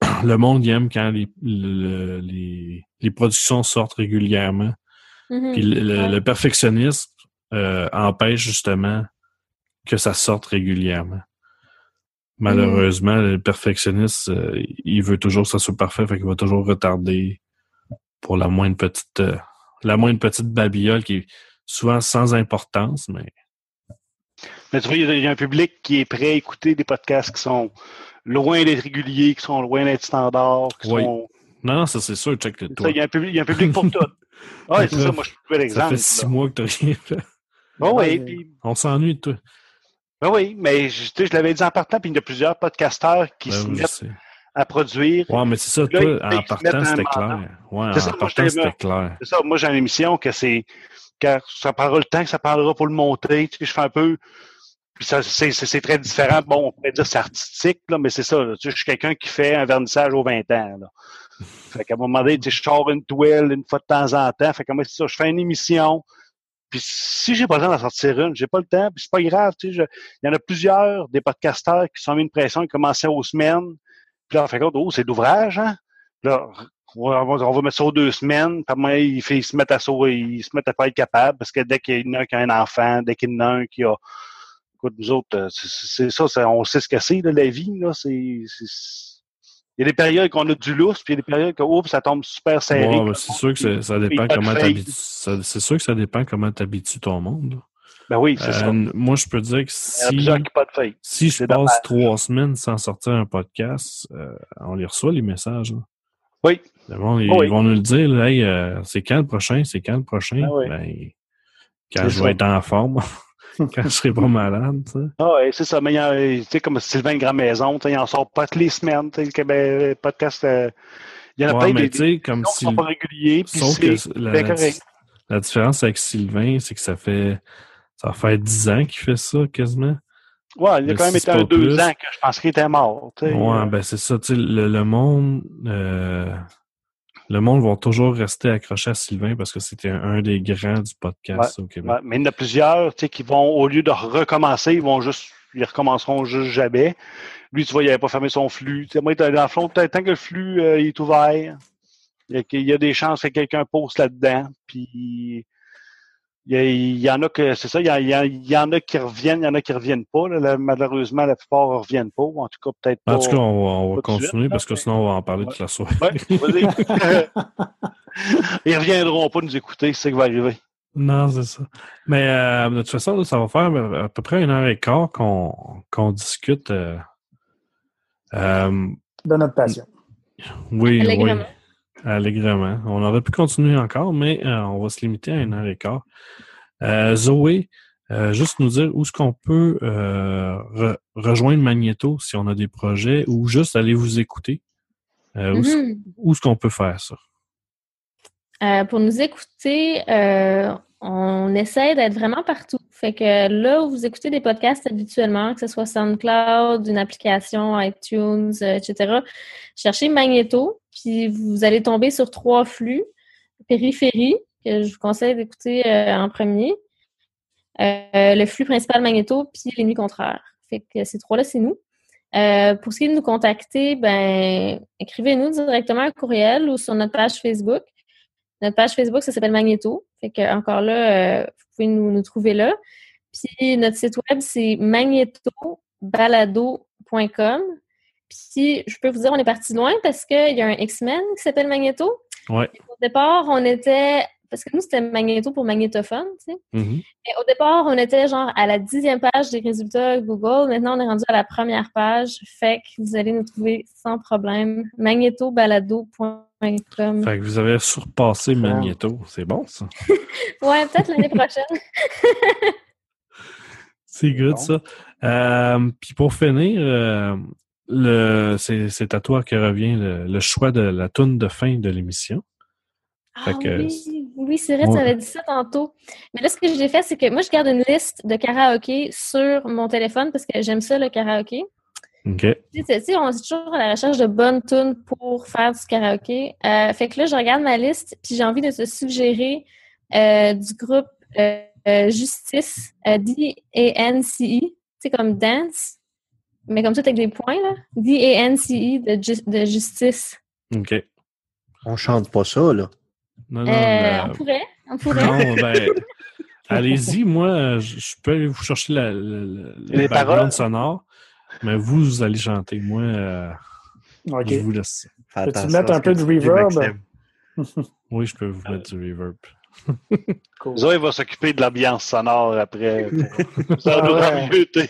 B: le monde aime quand les, le- les, les productions sortent régulièrement.
E: Mhm.
B: Puis le, le- perfectionnisme euh, empêche justement que ça sorte régulièrement. Malheureusement, le perfectionniste, euh, il veut toujours que ça soit parfait, fait qu'il va toujours retarder pour la moindre petite euh, la moindre petite babiole qui est souvent sans importance, mais
C: Mais tu vois, il y a- un public qui est prêt à écouter des podcasts qui sont loin d'être réguliers, qui sont loin d'être standards, qui
B: Oui.
C: sont.
B: non, non, ça c'est sûr, check le toi.
C: Il y, a un public- il y a un public pour tout. Ouais, c'est ça, moi je suis un
B: Ça fait six mois que t'as rien fait.
D: Ouais.
C: puis
B: On s'ennuie de toi.
C: Ben oui, mais je, je l'avais dit en partant, puis il y a plusieurs podcasteurs qui
B: Ben
C: se
B: oui,
C: mettent à produire.
B: Ouais, mais c'est ça,
C: Là,
B: toi,
C: ils-
B: en partant, c'était clair. Ouais, en
C: ça,
B: partant, c'était clair.
C: C'est ça, moi j'ai une émission que c'est quand ça prendra le temps que ça prendra pour le monter. Tu sais, je fais un peu. Puis ça, c'est, très différent. Bon, on pourrait dire que c'est artistique, là, mais c'est ça. là. Tu sais, je suis quelqu'un qui fait un vernissage aux 20 ans. Là. Fait qu'à un moment donné, tu sais, je sors une toile une fois de temps en temps. Fait que moi, c'est ça, je fais une émission. Puis si j'ai pas le temps d'en sortir une, j'ai pas le temps, puis c'est pas grave, tu sais, il y en a plusieurs des podcasteurs qui sont mis une pression, ils commençaient aux semaines. Puis là, on fait compte, oh, c'est d'ouvrage, hein? Là, on va, mettre ça aux deux semaines. Puis donné, ils, se mettent à sauver, ils se mettent à pas être capables parce que dès qu'il y en a un qui a un enfant, dès qu'il y en a un qui a. Écoute, nous autres, euh, c'est ça, on sait ce que c'est, la vie, là. C'est. Il y a des périodes qu'on a du lousse, puis il y a des périodes que oups, ça tombe super serré.
B: Ouais, c'est sûr que ça dépend comment C'est sûr que ça dépend comment t'habitues ton monde.
C: Ben oui, c'est ça.
B: Euh, moi, je peux dire que si,
C: pas de
B: je passe
C: dommage.
B: trois semaines sans sortir un podcast, euh, on les reçoit, les messages. là.
C: Oui.
B: Ils,
C: Oui.
B: ils vont nous le dire, là, Hey, euh, c'est quand le prochain, c'est quand le prochain?
C: Ah oui.
B: Ben, quand je vais être en forme, quand je serai pas malade.
C: Ah ouais, c'est ça. Mais il y a, euh, tu sais, comme Sylvain Grand Maison, tu sais, il en sort pas toutes les semaines. Le Québec podcast, euh, il y en a
B: Ouais,
C: plein
B: mais
C: des,
B: comme
C: des
B: si.
C: sont pas réguliers.
B: Sauf que la, différence avec Sylvain, c'est que ça fait ça faire 10 ans qu'il fait ça quasiment.
C: Ouais, il a quand même été un deux
B: plus-
C: ans que je pense qu'il était mort. tu sais.
B: Ouais, ben c'est ça, le, le monde euh, le monde va toujours rester accroché à Sylvain parce que c'était un, des grands du podcast au Québec.
C: Ouais, mais il y en a plusieurs tu sais, qui vont, au lieu de recommencer, ils vont juste, ils recommenceront juste jamais. Lui, tu vois, il n'avait pas fermé son flux. Tu sais, moi, dans le fond, tant que le flux euh, il est ouvert, il y, a, il y a des chances que quelqu'un poste là-dedans. Puis il y, a- il y en a que, c'est ça, il y, en a qui reviennent, il y en a qui reviennent pas. là. Là, malheureusement, la plupart ne reviennent pas. ou En tout cas, peut-être pas.
B: En tout cas, on va, on
C: suite,
B: continuer parce que sinon on va en parler toute la soirée.
C: Ouais, vas-y. Ils reviendront pas nous écouter, c'est ce qui va arriver.
B: Non, c'est ça. Mais euh, de toute façon, là, ça va faire à peu près une heure et quart qu'on qu'on discute. euh, euh,
D: De notre passion.
B: oui, oui.
E: Allègrement.
B: On aurait pu continuer encore, mais euh, on va se limiter à une heure et quart. Euh, Zoé, euh, juste nous dire où est-ce qu'on peut re- rejoindre Magneto si on a des projets ou juste aller vous écouter. Euh, où est-ce- qu'on peut faire ça?
E: Pour nous écouter, on essaie d'être vraiment partout. Fait que là où vous écoutez des podcasts habituellement, que ce soit SoundCloud, une application, iTunes, euh, etc., cherchez Magneto, puis vous allez tomber sur trois flux. Périphérie, que je vous conseille d'écouter euh, en premier. Euh, le flux principal Magneto, puis les nuits contraires. Fait que ces trois-là, c'est nous. Pour ce qui est de nous contacter, ben, écrivez-nous directement un courriel ou sur notre page Facebook. Notre page Facebook, ça s'appelle Magneto. Fait que encore là, euh, vous pouvez nous, nous trouver là. Puis notre site web, c'est magnetobalado.com. Puis je peux vous dire, on est parti loin parce qu'il y a un X-Men qui s'appelle Magneto.
B: Ouais.
E: Au départ, on était. Parce que nous, c'était Magneto pour magnétophone, tu sais.
B: Mhm.
E: Et au départ, on était genre à la dixième page des résultats Google. Maintenant, on est rendu à la première page. Fait que vous allez nous trouver sans problème. magnetobalado.com.
B: Fait que vous avez surpassé Magneto. C'est bon, ça.
E: Ouais, peut-être l'année prochaine.
B: C'est good,
D: Bon.
B: ça. Euh, Puis pour finir, euh, le, c'est, c'est à toi que revient le, le choix de la toune de fin de l'émission.
E: Ah oui, oui c'est vrai, tu
B: Ouais.
E: avais dit ça tantôt. Mais là, ce que j'ai fait, c'est que moi, je garde une liste de karaoké sur mon téléphone parce que j'aime ça, le karaoké.
B: OK.
E: Tu sais, tu on est toujours à la recherche de bonnes tunes pour faire du karaoké. Euh, fait que là, je regarde ma liste, puis j'ai envie de te suggérer euh, du groupe euh, Justice, euh, D-A-N-C-E, c'est comme dance, mais comme ça, avec des points, là. D-A-N-C-E de, Ju- de Justice.
B: OK.
F: On chante pas ça, là.
B: Non, non,
E: Euh, On pourrait, on pourrait.
B: non, ben, allez-y. Moi, je, je peux aller vous chercher la, la- la-
C: Les paroles.
B: sonore, mais vous, vous allez chanter. Moi, euh, je vous laisse.
D: Peux-tu mettre un peu de reverb?
B: Oui, je peux vous mettre du reverb.
D: Cool.
C: Zoé va s'occuper de l'ambiance sonore après. Ça
D: Ah
C: nous
D: ouais.
C: rameuter.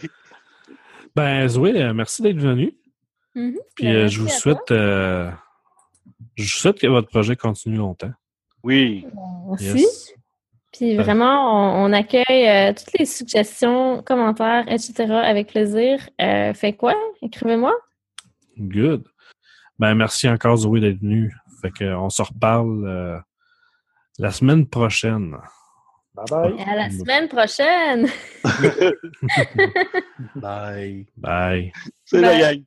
B: Ben, Zoé, euh, merci d'être venu.
E: Mhm.
B: Puis
E: Ben,
B: euh, je vous souhaite, euh, je vous souhaite que votre projet continue longtemps.
C: Oui.
E: Merci.
B: Yes.
E: Puis
B: Euh.
E: vraiment, on, on accueille euh, toutes les suggestions, commentaires, etc. avec plaisir. Euh, fait quoi? Écrivez-moi.
B: Good. Ben, merci encore, Zoé, d'être venu. Fait qu'on se reparle euh, la semaine prochaine.
D: Bye bye.
E: Et à la semaine prochaine!
F: Bye.
B: Bye.
C: C'est la gang.